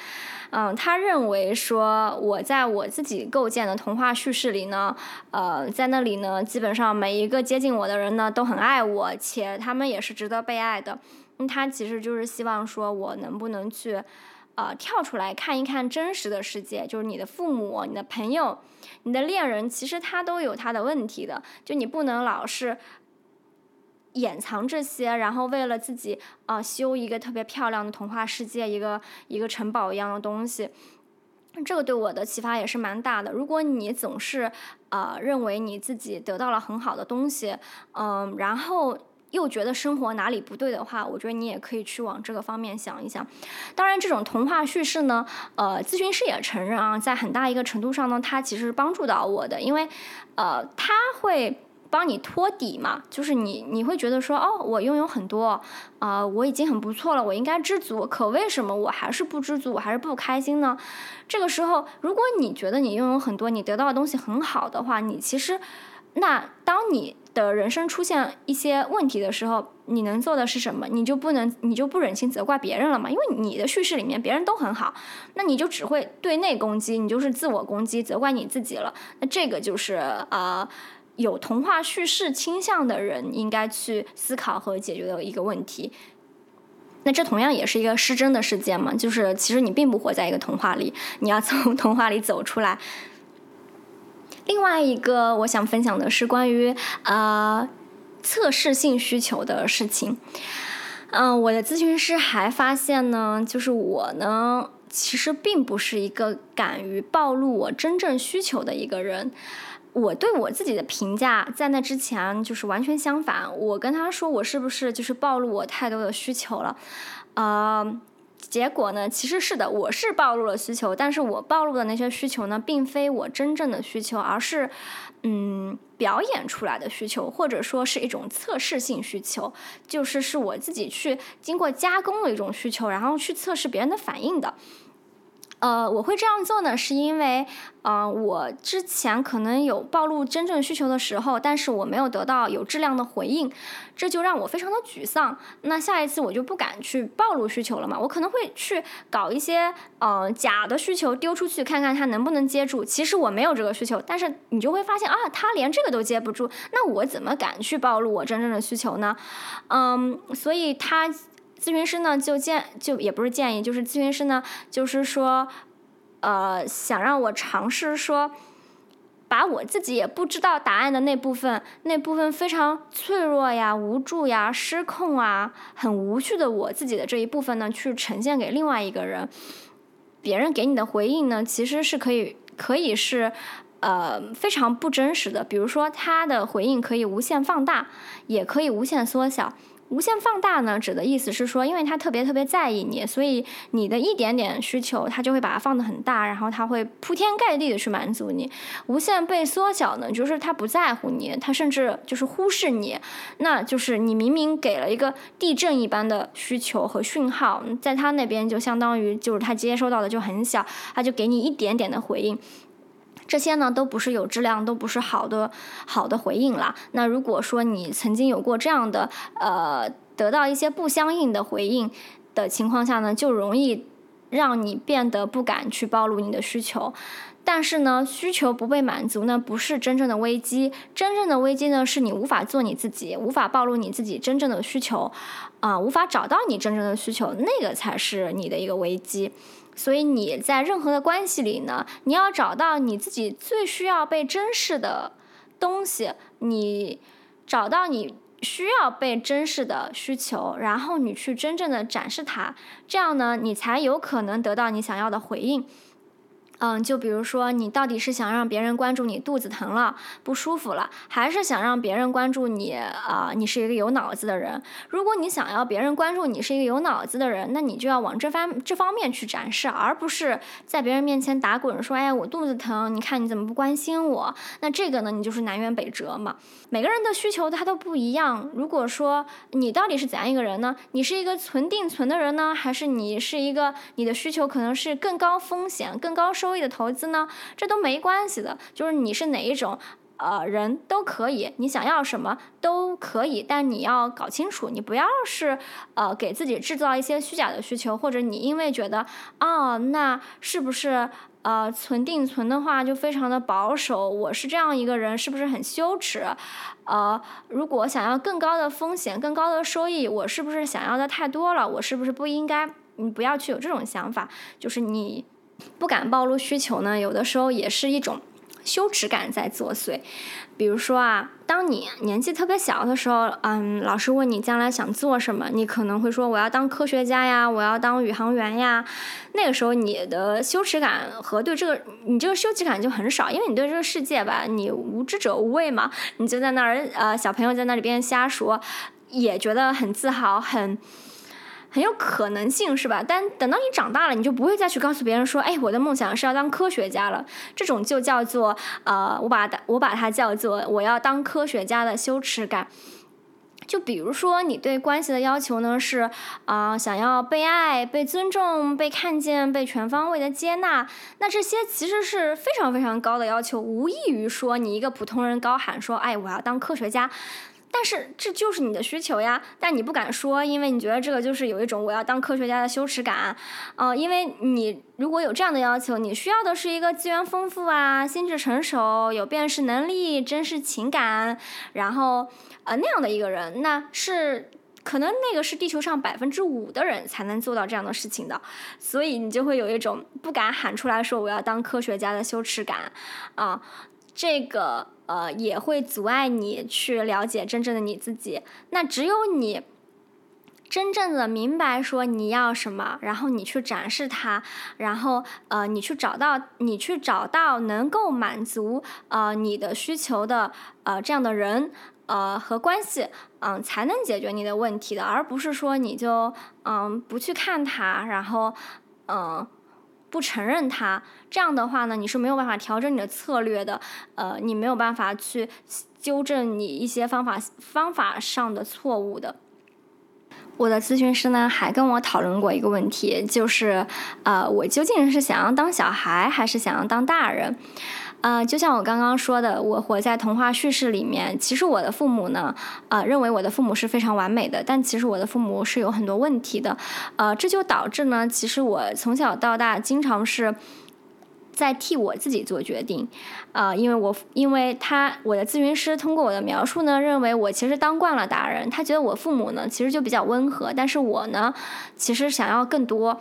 嗯，他认为说我在我自己构建的童话叙事里呢，呃，在那里呢，基本上每一个接近我的人呢，都很爱我，且他们也是值得被爱的。他其实就是希望说，我能不能去，呃，跳出来看一看真实的世界，就是你的父母、你的朋友、你的恋人，其实他都有他的问题的，就你不能老是掩藏这些，然后为了自己啊修一个特别漂亮的童话世界，一个一个城堡一样的东西。这个对我的启发也是蛮大的。如果你总是呃认为你自己得到了很好的东西，嗯，然后又觉得生活哪里不对的话，我觉得你也可以去往这个方面想一想。当然，这种童话叙事呢，呃，咨询师也承认啊，在很大一个程度上呢，它其实是帮助到我的，因为呃，他会。帮你托底嘛，就是你你会觉得说，哦，我拥有很多，啊，我已经很不错了，我应该知足。可为什么我还是不知足，我还是不开心呢？这个时候，如果你觉得你拥有很多，你得到的东西很好的话，你其实，那当你的人生出现一些问题的时候，你能做的是什么？你就不能，你就不忍心责怪别人了嘛？因为你的叙事里面别人都很好，那你就只会对内攻击，你就是自我攻击，责怪你自己了。那这个就是啊。有童话叙事倾向的人应该去思考和解决的一个问题。那这同样也是一个失真的事件嘛？就是其实你并不活在一个童话里，你要从 [laughs] 童话里走出来。另外一个我想分享的是关于呃测试性需求的事情。嗯，我的咨询师还发现呢，就是我呢其实并不是一个敢于暴露我真正需求的一个人。我对我自己的评价，在那之前就是完全相反。我跟他说，我是不是就是暴露我太多的需求了？呃，结果呢，其实是的，我是暴露了需求，但是我暴露的那些需求呢，并非我真正的需求，而是嗯表演出来的需求，或者说是一种测试性需求，就是是我自己去经过加工的一种需求，然后去测试别人的反应的。呃，我会这样做呢，是因为，呃，我之前可能有暴露真正需求的时候，但是我没有得到有质量的回应，这就让我非常的沮丧。那下一次我就不敢去暴露需求了嘛，我可能会去搞一些呃假的需求丢出去，看看他能不能接住。其实我没有这个需求，但是你就会发现啊，他连这个都接不住，那我怎么敢去暴露我真正的需求呢？嗯，所以他。咨询师呢，就建就也不是建议，就是咨询师呢，就是说，呃，想让我尝试说，把我自己也不知道答案的那部分，那部分非常脆弱呀、无助呀、失控啊、很无趣的我自己的这一部分呢，去呈现给另外一个人。别人给你的回应呢，其实是可以可以是呃非常不真实的，比如说他的回应可以无限放大，也可以无限缩小。无限放大呢，指的意思是说，因为他特别特别在意你，所以你的一点点需求，他就会把它放得很大，然后他会铺天盖地的去满足你。无限被缩小呢，就是他不在乎你，他甚至就是忽视你。那就是你明明给了一个地震一般的需求和讯号，在他那边就相当于就是他接收到的就很小，他就给你一点点的回应。这些呢都不是有质量，都不是好的好的回应了。那如果说你曾经有过这样的呃得到一些不相应的回应的情况下呢，就容易让你变得不敢去暴露你的需求。但是呢，需求不被满足呢，不是真正的危机。真正的危机呢，是你无法做你自己，无法暴露你自己真正的需求，啊，无法找到你真正的需求，那个才是你的一个危机。所以你在任何的关系里呢，你要找到你自己最需要被珍视的东西，你找到你需要被珍视的需求，然后你去真正的展示它，这样呢，你才有可能得到你想要的回应。嗯，就比如说，你到底是想让别人关注你肚子疼了、不舒服了，还是想让别人关注你啊？你是一个有脑子的人。如果你想要别人关注你是一个有脑子的人，那你就要往这方这方面去展示，而不是在别人面前打滚说：“哎，我肚子疼，你看你怎么不关心我？”那这个呢，你就是南辕北辙嘛。每个人的需求他都不一样。如果说你到底是怎样一个人呢？你是一个存定存的人呢，还是你是一个你的需求可能是更高风险、更高收？收益的投资呢，这都没关系的，就是你是哪一种，呃，人都可以，你想要什么都可以，但你要搞清楚，你不要是呃给自己制造一些虚假的需求，或者你因为觉得哦，那是不是呃存定存的话就非常的保守，我是这样一个人，是不是很羞耻？呃，如果想要更高的风险、更高的收益，我是不是想要的太多了？我是不是不应该？你不要去有这种想法，就是你。不敢暴露需求呢，有的时候也是一种羞耻感在作祟。比如说啊，当你年纪特别小的时候，嗯，老师问你将来想做什么，你可能会说我要当科学家呀，我要当宇航员呀。那个时候你的羞耻感和对这个你这个羞耻感就很少，因为你对这个世界吧，你无知者无畏嘛，你就在那儿呃，小朋友在那里边瞎说，也觉得很自豪，很。很有可能性是吧？但等到你长大了，你就不会再去告诉别人说，哎，我的梦想是要当科学家了。这种就叫做呃，我把它我把它叫做我要当科学家的羞耻感。就比如说，你对关系的要求呢是啊，想要被爱、被尊重、被看见、被全方位的接纳。那这些其实是非常非常高的要求，无异于说你一个普通人高喊说，哎，我要当科学家。但是这就是你的需求呀，但你不敢说，因为你觉得这个就是有一种我要当科学家的羞耻感，呃，因为你如果有这样的要求，你需要的是一个资源丰富啊、心智成熟、有辨识能力、真实情感，然后呃那样的一个人，那是可能那个是地球上百分之五的人才能做到这样的事情的，所以你就会有一种不敢喊出来说我要当科学家的羞耻感，啊，这个。呃，也会阻碍你去了解真正的你自己。那只有你真正的明白说你要什么，然后你去展示它，然后呃，你去找到你去找到能够满足呃你的需求的呃这样的人呃和关系，嗯，才能解决你的问题的，而不是说你就嗯不去看它，然后嗯。不承认他，这样的话呢，你是没有办法调整你的策略的，呃，你没有办法去纠正你一些方法方法上的错误的。我的咨询师呢还跟我讨论过一个问题，就是，呃，我究竟是想要当小孩，还是想要当大人？呃，就像我刚刚说的，我活在童话叙事里面。其实我的父母呢，呃，认为我的父母是非常完美的，但其实我的父母是有很多问题的。呃，这就导致呢，其实我从小到大经常是在替我自己做决定。呃，因为我因为他我的咨询师通过我的描述呢，认为我其实当惯了大人，他觉得我父母呢其实就比较温和，但是我呢其实想要更多。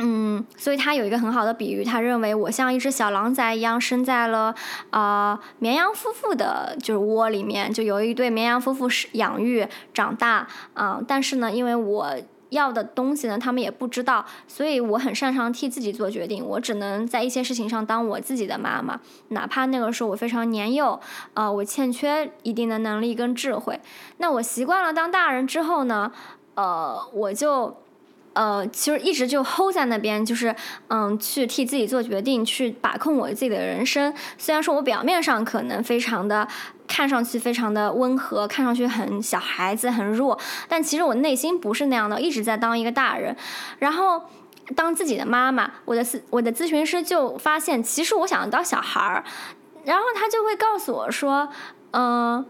嗯，所以他有一个很好的比喻，他认为我像一只小狼崽一样生在了啊绵羊夫妇的，就是窝里面，就有一对绵羊夫妇是养育长大啊。但是呢，因为我要的东西呢，他们也不知道，所以我很擅长替自己做决定，我只能在一些事情上当我自己的妈妈，哪怕那个时候我非常年幼，呃，我欠缺一定的能力跟智慧。那我习惯了当大人之后呢，呃，我就。呃，其实一直就 hold 在那边，就是嗯，去替自己做决定，去把控我自己的人生。虽然说我表面上可能非常的看上去非常的温和，看上去很小孩子很弱，但其实我内心不是那样的，一直在当一个大人，然后当自己的妈妈。我的咨我的咨询师就发现，其实我想当小孩儿，然后他就会告诉我说，嗯。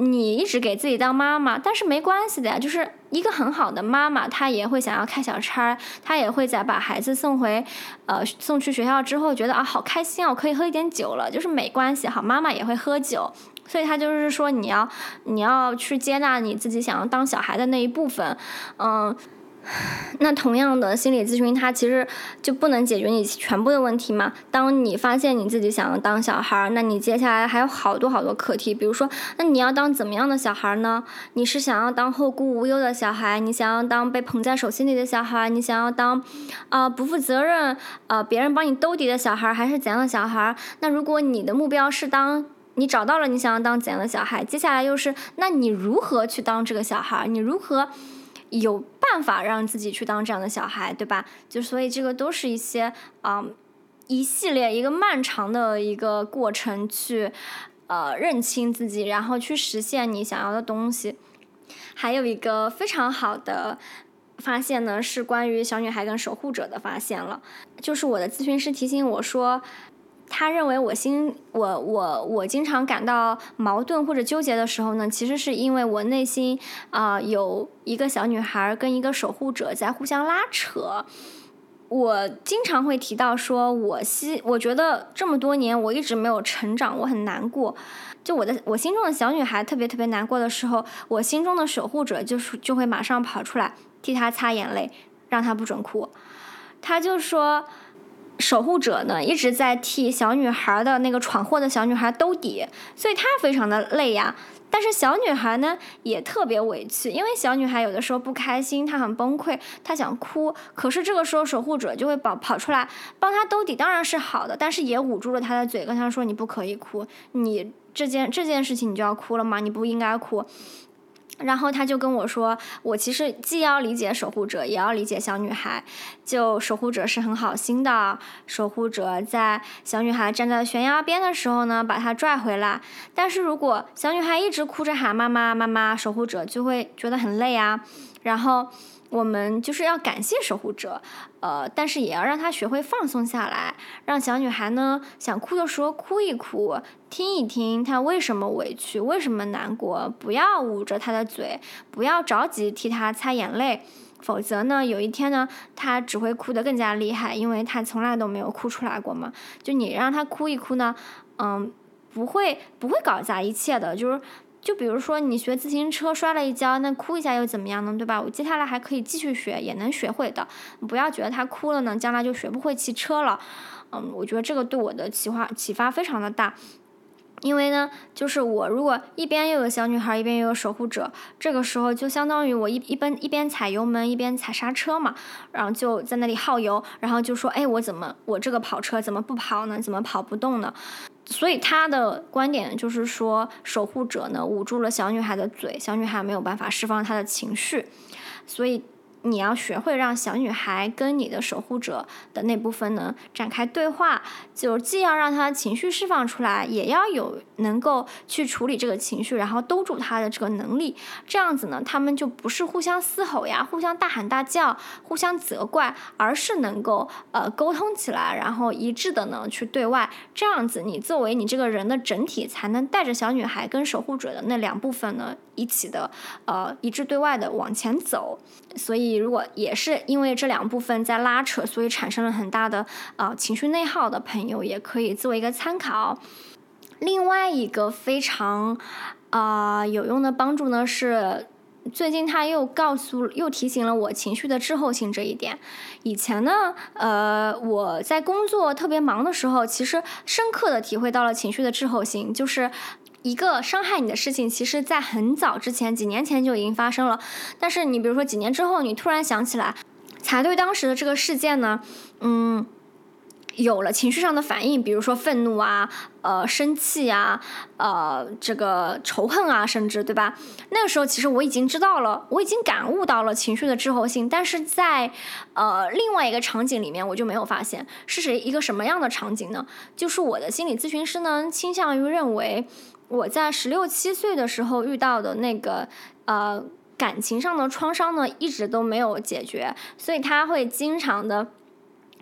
你一直给自己当妈妈，但是没关系的呀，就是一个很好的妈妈，她也会想要开小差，她也会在把孩子送回，呃，送去学校之后，觉得啊，好开心啊，我可以喝一点酒了，就是没关系，好妈妈也会喝酒，所以她就是说，你要你要去接纳你自己想要当小孩的那一部分，嗯。[sighs] 那同样的心理咨询，它其实就不能解决你全部的问题嘛？当你发现你自己想要当小孩儿，那你接下来还有好多好多课题，比如说，那你要当怎么样的小孩呢？你是想要当后顾无忧的小孩，你想要当被捧在手心里的小孩，你想要当啊不负责任呃别人帮你兜底的小孩，还是怎样的小孩？那如果你的目标是当你找到了你想要当怎样的小孩，接下来又是那你如何去当这个小孩？你如何？有办法让自己去当这样的小孩，对吧？就所以这个都是一些啊一系列一个漫长的一个过程，去呃认清自己，然后去实现你想要的东西。还有一个非常好的发现呢，是关于小女孩跟守护者的发现了，就是我的咨询师提醒我说。他认为我心我我我经常感到矛盾或者纠结的时候呢，其实是因为我内心啊有一个小女孩跟一个守护者在互相拉扯。我经常会提到说，我希我觉得这么多年我一直没有成长，我很难过。就我的我心中的小女孩特别特别难过的时候，我心中的守护者就是就会马上跑出来替她擦眼泪，让她不准哭。他就说。守护者呢一直在替小女孩的那个闯祸的小女孩兜底，所以她非常的累呀。但是小女孩呢也特别委屈，因为小女孩有的时候不开心，她很崩溃，她想哭。可是这个时候守护者就会跑跑出来帮她兜底，当然是好的，但是也捂住了她的嘴，跟她说：“你不可以哭，你这件这件事情你就要哭了吗？你不应该哭。”然后他就跟我说：“我其实既要理解守护者，也要理解小女孩。就守护者是很好心的，守护者在小女孩站在悬崖边的时候呢，把她拽回来。但是如果小女孩一直哭着喊妈妈妈妈，守护者就会觉得很累啊。然后。”我们就是要感谢守护者，呃，但是也要让他学会放松下来，让小女孩呢想哭的时候哭一哭，听一听她为什么委屈，为什么难过，不要捂着她的嘴，不要着急替她擦眼泪，否则呢，有一天呢，她只会哭得更加厉害，因为她从来都没有哭出来过嘛。就你让她哭一哭呢，嗯，不会不会搞砸一切的，就是。就比如说你学自行车摔了一跤，那哭一下又怎么样呢？对吧？我接下来还可以继续学，也能学会的。不要觉得他哭了呢，将来就学不会骑车了。嗯，我觉得这个对我的启发启发非常的大。因为呢，就是我如果一边又有小女孩，一边又有守护者，这个时候就相当于我一一边一边踩油门，一边踩刹车嘛，然后就在那里耗油，然后就说，哎，我怎么我这个跑车怎么不跑呢？怎么跑不动呢？所以他的观点就是说，守护者呢捂住了小女孩的嘴，小女孩没有办法释放她的情绪，所以。你要学会让小女孩跟你的守护者的那部分呢展开对话，就既要让她情绪释放出来，也要有能够去处理这个情绪，然后兜住她的这个能力。这样子呢，他们就不是互相嘶吼呀，互相大喊大叫，互相责怪，而是能够呃沟通起来，然后一致的呢去对外。这样子，你作为你这个人的整体，才能带着小女孩跟守护者的那两部分呢一起的呃一致对外的往前走。所以以。如果也是因为这两部分在拉扯，所以产生了很大的啊情绪内耗的朋友，也可以作为一个参考。另外一个非常啊有用的帮助呢，是最近他又告诉又提醒了我情绪的滞后性这一点。以前呢，呃，我在工作特别忙的时候，其实深刻的体会到了情绪的滞后性，就是。一个伤害你的事情，其实在很早之前，几年前就已经发生了。但是你比如说几年之后，你突然想起来，才对当时的这个事件呢，嗯，有了情绪上的反应，比如说愤怒啊，呃，生气啊，呃，这个仇恨啊，甚至对吧？那个时候其实我已经知道了，我已经感悟到了情绪的滞后性。但是在呃另外一个场景里面，我就没有发现是谁一个什么样的场景呢？就是我的心理咨询师呢，倾向于认为。我在十六七岁的时候遇到的那个呃感情上的创伤呢，一直都没有解决，所以他会经常的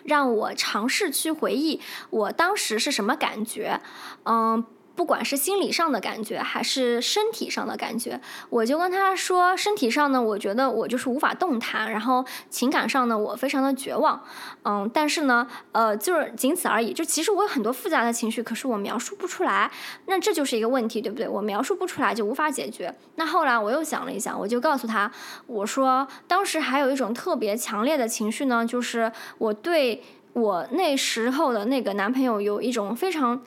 让我尝试去回忆我当时是什么感觉，嗯。不管是心理上的感觉还是身体上的感觉，我就跟他说，身体上呢，我觉得我就是无法动弹，然后情感上呢，我非常的绝望，嗯，但是呢，呃，就是仅此而已。就其实我有很多复杂的情绪，可是我描述不出来，那这就是一个问题，对不对？我描述不出来就无法解决。那后来我又想了一想，我就告诉他，我说当时还有一种特别强烈的情绪呢，就是我对我那时候的那个男朋友有一种非常。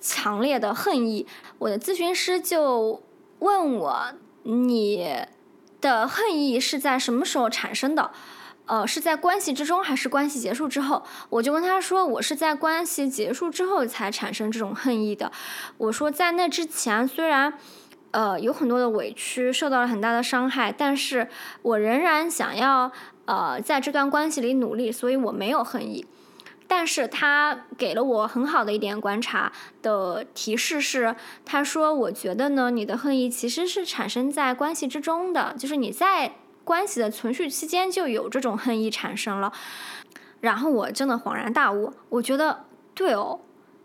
强烈的恨意，我的咨询师就问我：“你的恨意是在什么时候产生的？呃，是在关系之中还是关系结束之后？”我就跟他说：“我是在关系结束之后才产生这种恨意的。”我说：“在那之前，虽然呃有很多的委屈，受到了很大的伤害，但是我仍然想要呃在这段关系里努力，所以我没有恨意。”但是他给了我很好的一点观察的提示是，他说：“我觉得呢，你的恨意其实是产生在关系之中的，就是你在关系的存续期间就有这种恨意产生了。”然后我真的恍然大悟，我觉得对哦。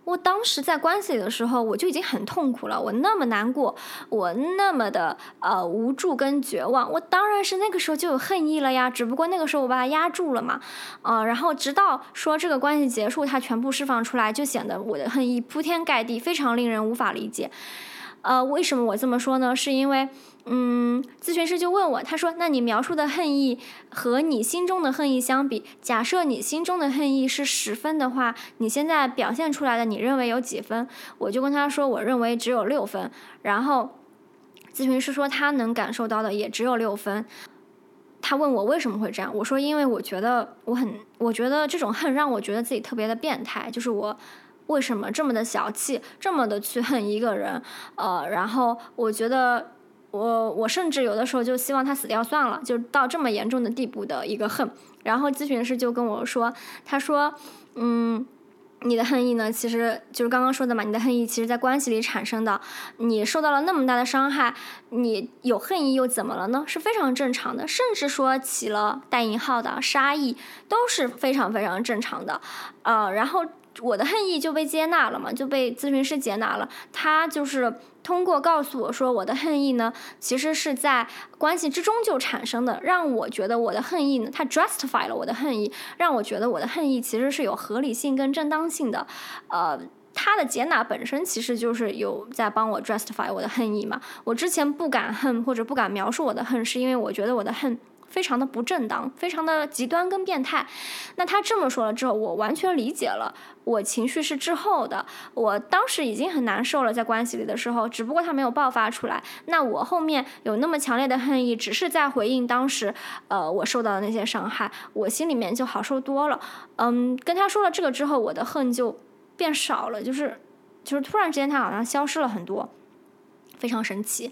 我当时在关系里的时候，我就已经很痛苦了，我那么难过，我那么的呃无助跟绝望，我当然是那个时候就有恨意了呀。只不过那个时候我把它压住了嘛，呃，然后直到说这个关系结束，它全部释放出来，就显得我的恨意铺天盖地，非常令人无法理解。呃，为什么我这么说呢？是因为，嗯，咨询师就问我，他说：“那你描述的恨意和你心中的恨意相比，假设你心中的恨意是十分的话，你现在表现出来的你认为有几分？”我就跟他说：“我认为只有六分。”然后咨询师说他能感受到的也只有六分。他问我为什么会这样，我说：“因为我觉得我很，我觉得这种恨让我觉得自己特别的变态，就是我。”为什么这么的小气，这么的去恨一个人？呃，然后我觉得，我我甚至有的时候就希望他死掉算了，就到这么严重的地步的一个恨。然后咨询师就跟我说，他说，嗯，你的恨意呢，其实就是刚刚说的嘛，你的恨意其实在关系里产生的，你受到了那么大的伤害，你有恨意又怎么了呢？是非常正常的，甚至说起了带引号的杀意都是非常非常正常的。呃，然后。我的恨意就被接纳了嘛，就被咨询师接纳了。他就是通过告诉我说，我的恨意呢，其实是在关系之中就产生的，让我觉得我的恨意呢，它 justify 了我的恨意，让我觉得我的恨意其实是有合理性跟正当性的。呃，他的接纳本身其实就是有在帮我 justify 我的恨意嘛。我之前不敢恨或者不敢描述我的恨，是因为我觉得我的恨。非常的不正当，非常的极端跟变态。那他这么说了之后，我完全理解了。我情绪是滞后的，我当时已经很难受了，在关系里的时候，只不过他没有爆发出来。那我后面有那么强烈的恨意，只是在回应当时，呃，我受到的那些伤害，我心里面就好受多了。嗯，跟他说了这个之后，我的恨就变少了，就是，就是突然之间他好像消失了很多，非常神奇。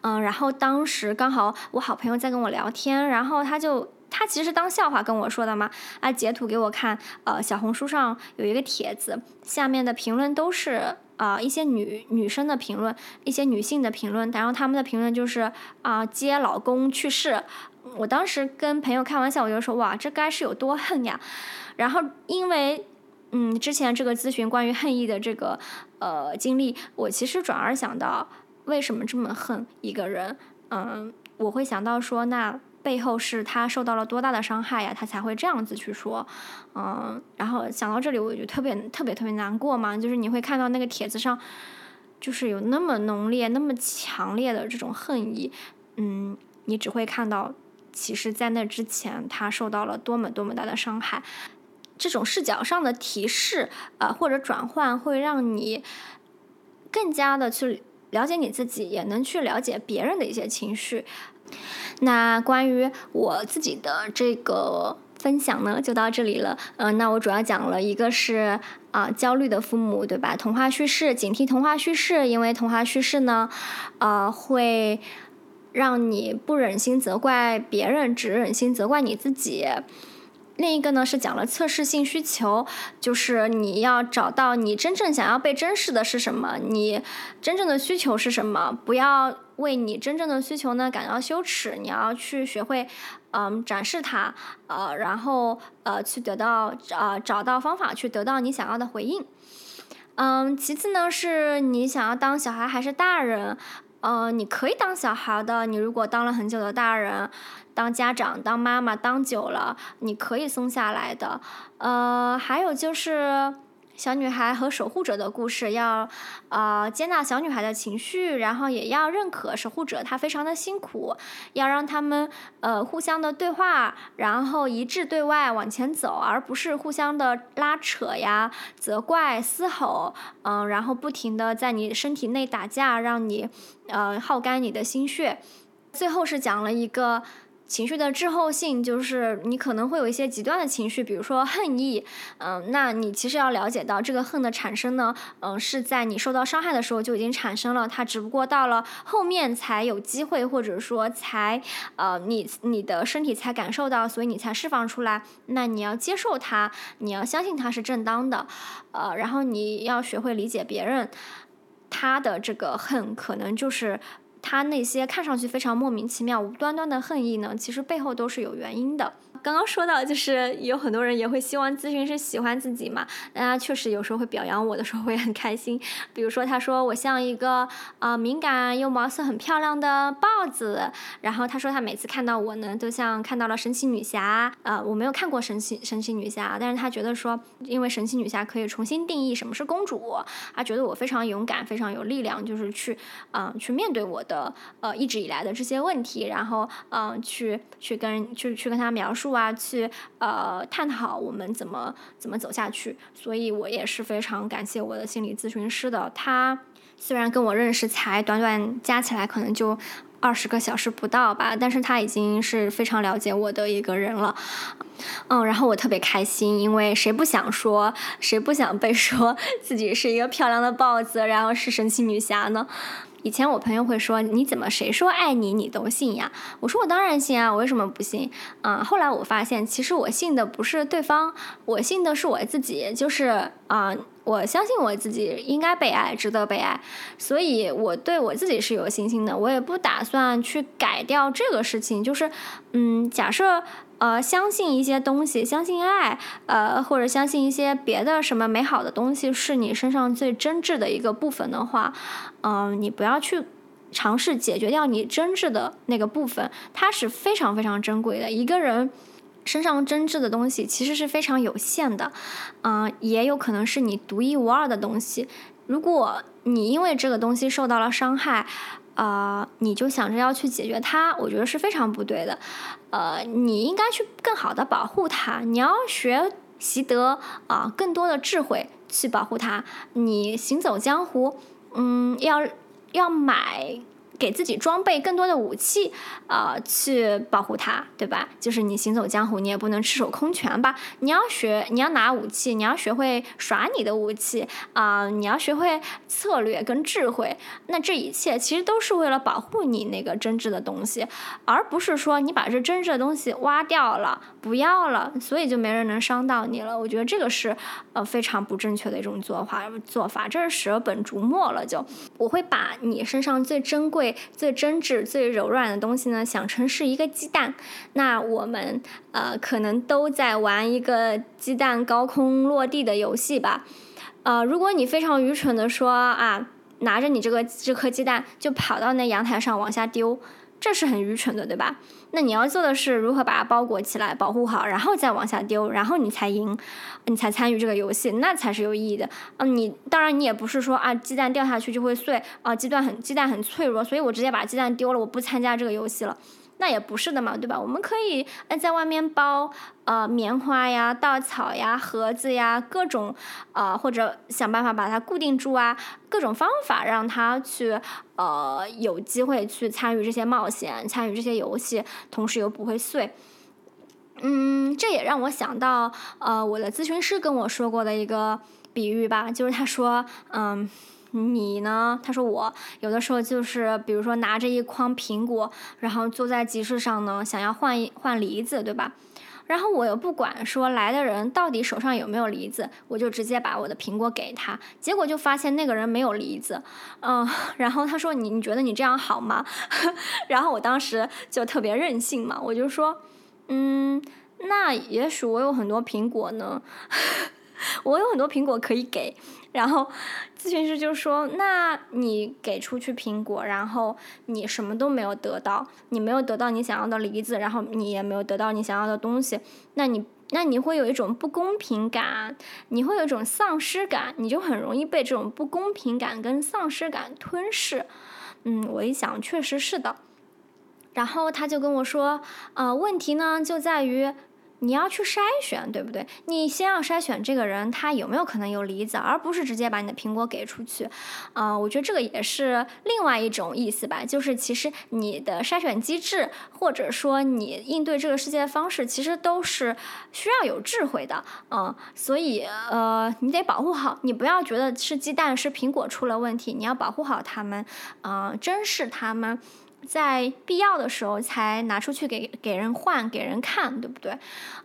嗯，然后当时刚好我好朋友在跟我聊天，然后他就他其实当笑话跟我说的嘛，啊截图给我看，呃小红书上有一个帖子，下面的评论都是啊一些女女生的评论，一些女性的评论，然后他们的评论就是啊接老公去世，我当时跟朋友开玩笑，我就说哇这该是有多恨呀，然后因为嗯之前这个咨询关于恨意的这个呃经历，我其实转而想到。为什么这么恨一个人？嗯，我会想到说，那背后是他受到了多大的伤害呀，他才会这样子去说。嗯，然后想到这里，我就特别特别特别难过嘛。就是你会看到那个帖子上，就是有那么浓烈、那么强烈的这种恨意。嗯，你只会看到，其实，在那之前，他受到了多么多么大的伤害。这种视角上的提示啊，或者转换，会让你更加的去。了解你自己，也能去了解别人的一些情绪。那关于我自己的这个分享呢，就到这里了。嗯，那我主要讲了一个是啊，焦虑的父母，对吧？童话叙事，警惕童话叙事，因为童话叙事呢，呃，会让你不忍心责怪别人，只忍心责怪你自己。另一个呢是讲了测试性需求，就是你要找到你真正想要被珍视的是什么，你真正的需求是什么，不要为你真正的需求呢感到羞耻，你要去学会，嗯，展示它，呃，然后呃去得到，呃，找到方法去得到你想要的回应。嗯，其次呢是你想要当小孩还是大人？呃，你可以当小孩的，你如果当了很久的大人。当家长、当妈妈当久了，你可以松下来的。呃，还有就是小女孩和守护者的故事，要呃接纳小女孩的情绪，然后也要认可守护者她非常的辛苦，要让他们呃互相的对话，然后一致对外往前走，而不是互相的拉扯呀、责怪、嘶吼，嗯，然后不停的在你身体内打架，让你呃耗干你的心血。最后是讲了一个。情绪的滞后性就是你可能会有一些极端的情绪，比如说恨意，嗯，那你其实要了解到这个恨的产生呢，嗯，是在你受到伤害的时候就已经产生了，它只不过到了后面才有机会，或者说才，呃，你你的身体才感受到，所以你才释放出来。那你要接受它，你要相信它是正当的，呃，然后你要学会理解别人，他的这个恨可能就是。他那些看上去非常莫名其妙、无端端的恨意呢，其实背后都是有原因的。刚刚说到，就是有很多人也会希望咨询师喜欢自己嘛，大家确实有时候会表扬我的时候会很开心。比如说，他说我像一个啊敏感又毛色很漂亮的豹子，然后他说他每次看到我呢，都像看到了神奇女侠。呃，我没有看过神奇神奇女侠，但是他觉得说，因为神奇女侠可以重新定义什么是公主，他觉得我非常勇敢，非常有力量，就是去嗯去面对我的呃一直以来的这些问题，然后嗯去去跟去去跟他描述。啊，去呃探讨我们怎么怎么走下去，所以我也是非常感谢我的心理咨询师的。他虽然跟我认识才短短加起来可能就二十个小时不到吧，但是他已经是非常了解我的一个人了。嗯，然后我特别开心，因为谁不想说，谁不想被说自己是一个漂亮的豹子，然后是神奇女侠呢？以前我朋友会说你怎么谁说爱你你都信呀？我说我当然信啊，我为什么不信？啊，后来我发现其实我信的不是对方，我信的是我自己，就是啊，我相信我自己应该被爱，值得被爱，所以我对我自己是有信心的，我也不打算去改掉这个事情，就是嗯，假设。呃，相信一些东西，相信爱，呃，或者相信一些别的什么美好的东西，是你身上最真挚的一个部分的话，嗯，你不要去尝试解决掉你真挚的那个部分，它是非常非常珍贵的。一个人身上真挚的东西其实是非常有限的，嗯，也有可能是你独一无二的东西。如果你因为这个东西受到了伤害，啊，你就想着要去解决它，我觉得是非常不对的。呃，你应该去更好的保护它，你要学习得啊更多的智慧去保护它。你行走江湖，嗯，要要买。给自己装备更多的武器，呃，去保护它，对吧？就是你行走江湖，你也不能赤手空拳吧？你要学，你要拿武器，你要学会耍你的武器啊！你要学会策略跟智慧。那这一切其实都是为了保护你那个真挚的东西，而不是说你把这真挚的东西挖掉了，不要了，所以就没人能伤到你了。我觉得这个是呃非常不正确的一种做法做法，这是舍本逐末了。就我会把你身上最珍贵。最真挚、最柔软的东西呢，想成是一个鸡蛋。那我们呃，可能都在玩一个鸡蛋高空落地的游戏吧。呃，如果你非常愚蠢的说啊，拿着你这个这颗鸡蛋就跑到那阳台上往下丢。这是很愚蠢的，对吧？那你要做的是如何把它包裹起来、保护好，然后再往下丢，然后你才赢，你才参与这个游戏，那才是有意义的。嗯，你当然你也不是说啊，鸡蛋掉下去就会碎啊，鸡蛋很鸡蛋很脆弱，所以我直接把鸡蛋丢了，我不参加这个游戏了。那也不是的嘛，对吧？我们可以呃在外面包呃棉花呀、稻草呀、盒子呀，各种呃或者想办法把它固定住啊，各种方法让它去呃有机会去参与这些冒险、参与这些游戏，同时又不会碎。嗯，这也让我想到呃我的咨询师跟我说过的一个比喻吧，就是他说嗯。你呢？他说我有的时候就是，比如说拿着一筐苹果，然后坐在集市上呢，想要换一换梨子，对吧？然后我又不管说来的人到底手上有没有梨子，我就直接把我的苹果给他，结果就发现那个人没有梨子，嗯，[laughs] 然后他说你你觉得你这样好吗？[laughs] 然后我当时就特别任性嘛，我就说，嗯，那也许我有很多苹果呢，[laughs] 我有很多苹果可以给。然后咨询师就说：“那你给出去苹果，然后你什么都没有得到，你没有得到你想要的梨子，然后你也没有得到你想要的东西，那你那你会有一种不公平感，你会有一种丧失感，你就很容易被这种不公平感跟丧失感吞噬。”嗯，我一想，确实是的。然后他就跟我说：“呃，问题呢就在于。”你要去筛选，对不对？你先要筛选这个人他有没有可能有梨子，而不是直接把你的苹果给出去。啊，我觉得这个也是另外一种意思吧，就是其实你的筛选机制，或者说你应对这个世界的方式，其实都是需要有智慧的。嗯，所以呃，你得保护好，你不要觉得是鸡蛋是苹果出了问题，你要保护好它们，嗯，珍视它们。在必要的时候才拿出去给给人换给人看，对不对？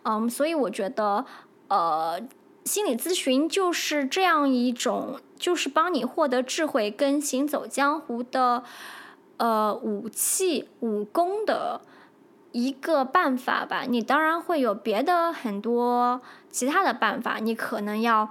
嗯，所以我觉得，呃，心理咨询就是这样一种，就是帮你获得智慧跟行走江湖的，呃，武器武功的一个办法吧，你当然会有别的很多其他的办法，你可能要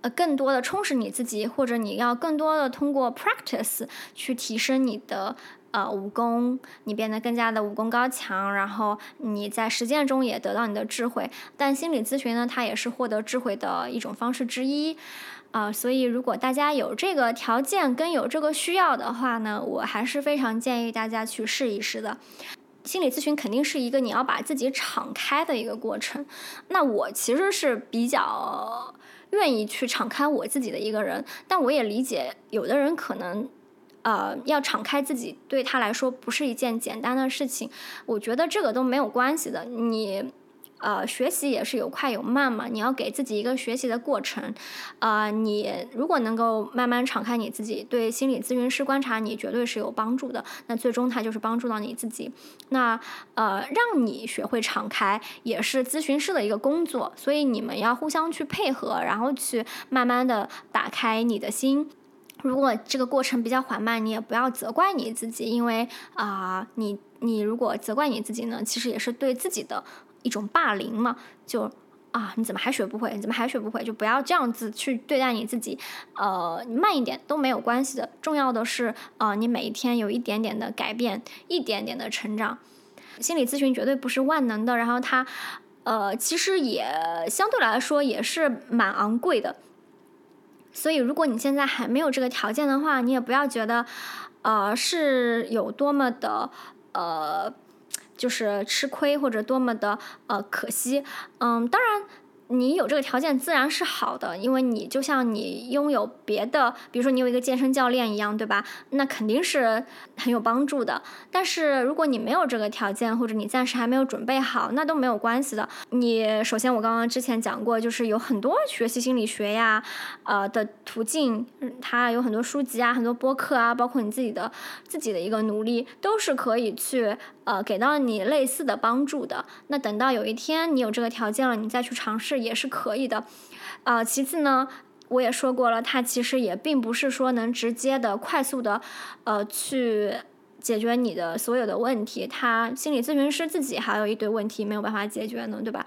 呃更多的充实你自己，或者你要更多的通过 practice 去提升你的呃武功，你变得更加的武功高强，然后你在实践中也得到你的智慧。但心理咨询呢，它也是获得智慧的一种方式之一。啊，所以如果大家有这个条件跟有这个需要的话呢，我还是非常建议大家去试一试的。心理咨询肯定是一个你要把自己敞开的一个过程。那我其实是比较愿意去敞开我自己的一个人，但我也理解有的人可能，呃，要敞开自己对他来说不是一件简单的事情。我觉得这个都没有关系的，你。呃，学习也是有快有慢嘛，你要给自己一个学习的过程。呃，你如果能够慢慢敞开你自己，对心理咨询师观察你绝对是有帮助的。那最终他就是帮助到你自己。那呃，让你学会敞开也是咨询师的一个工作，所以你们要互相去配合，然后去慢慢的打开你的心。如果这个过程比较缓慢，你也不要责怪你自己，因为啊，你你如果责怪你自己呢，其实也是对自己的。一种霸凌嘛，就啊，你怎么还学不会？你怎么还学不会？就不要这样子去对待你自己。呃，慢一点都没有关系的。重要的是，呃，你每一天有一点点的改变，一点点的成长。心理咨询绝对不是万能的，然后它，呃，其实也相对来说也是蛮昂贵的。所以，如果你现在还没有这个条件的话，你也不要觉得，呃，是有多么的，呃。就是吃亏或者多么的呃可惜，嗯，当然。你有这个条件自然是好的，因为你就像你拥有别的，比如说你有一个健身教练一样，对吧？那肯定是很有帮助的。但是如果你没有这个条件，或者你暂时还没有准备好，那都没有关系的。你首先我刚刚之前讲过，就是有很多学习心理学呀，呃的途径，它有很多书籍啊，很多播客啊，包括你自己的自己的一个努力，都是可以去呃给到你类似的帮助的。那等到有一天你有这个条件了，你再去尝试。也是可以的，啊，其次呢，我也说过了，它其实也并不是说能直接的、快速的，呃，去解决你的所有的问题。他心理咨询师自己还有一堆问题没有办法解决呢，对吧？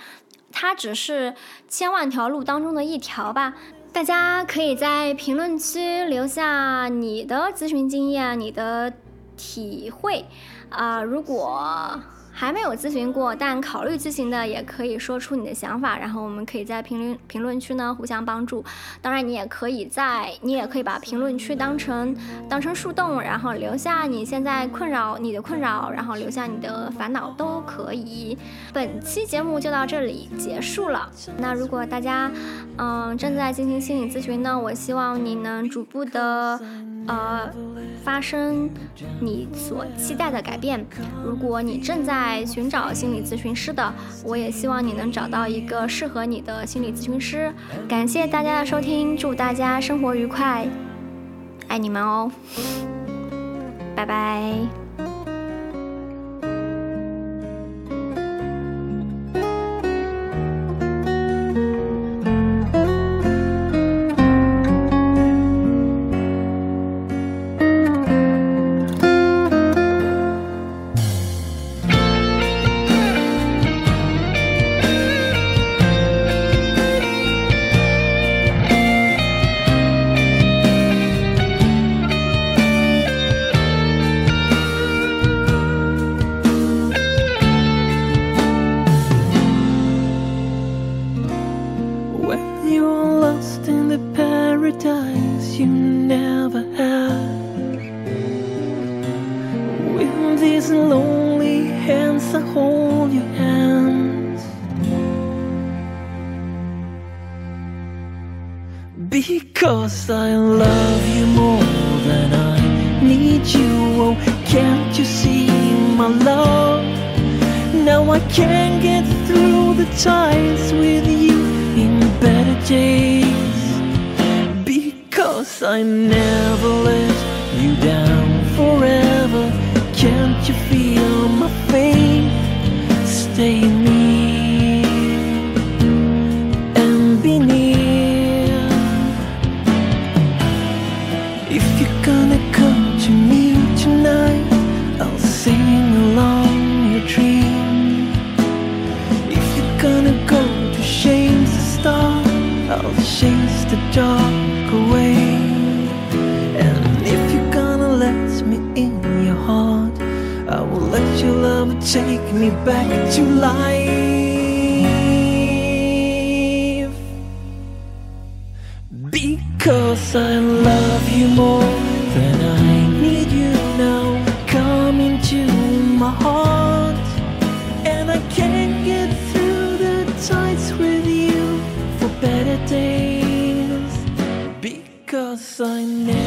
它只是千万条路当中的一条吧。大家可以在评论区留下你的咨询经验、你的体会啊，如果。还没有咨询过，但考虑咨询的也可以说出你的想法，然后我们可以在评论评论区呢互相帮助。当然，你也可以在你也可以把评论区当成当成树洞，然后留下你现在困扰你的困扰，然后留下你的烦恼都可以。本期节目就到这里结束了。那如果大家嗯正在进行心理咨询呢，我希望你能逐步的。呃，发生你所期待的改变。如果你正在在寻找心理咨询师的，我也希望你能找到一个适合你的心理咨询师。感谢大家的收听，祝大家生活愉快，爱你们哦，拜拜。Love you more than I need you Oh, can't you see my love? Now I can't get through the times with you in better days Because I never let dark away. And if you're gonna let me in your heart, I will let your love take me back to life. Because I love you more I never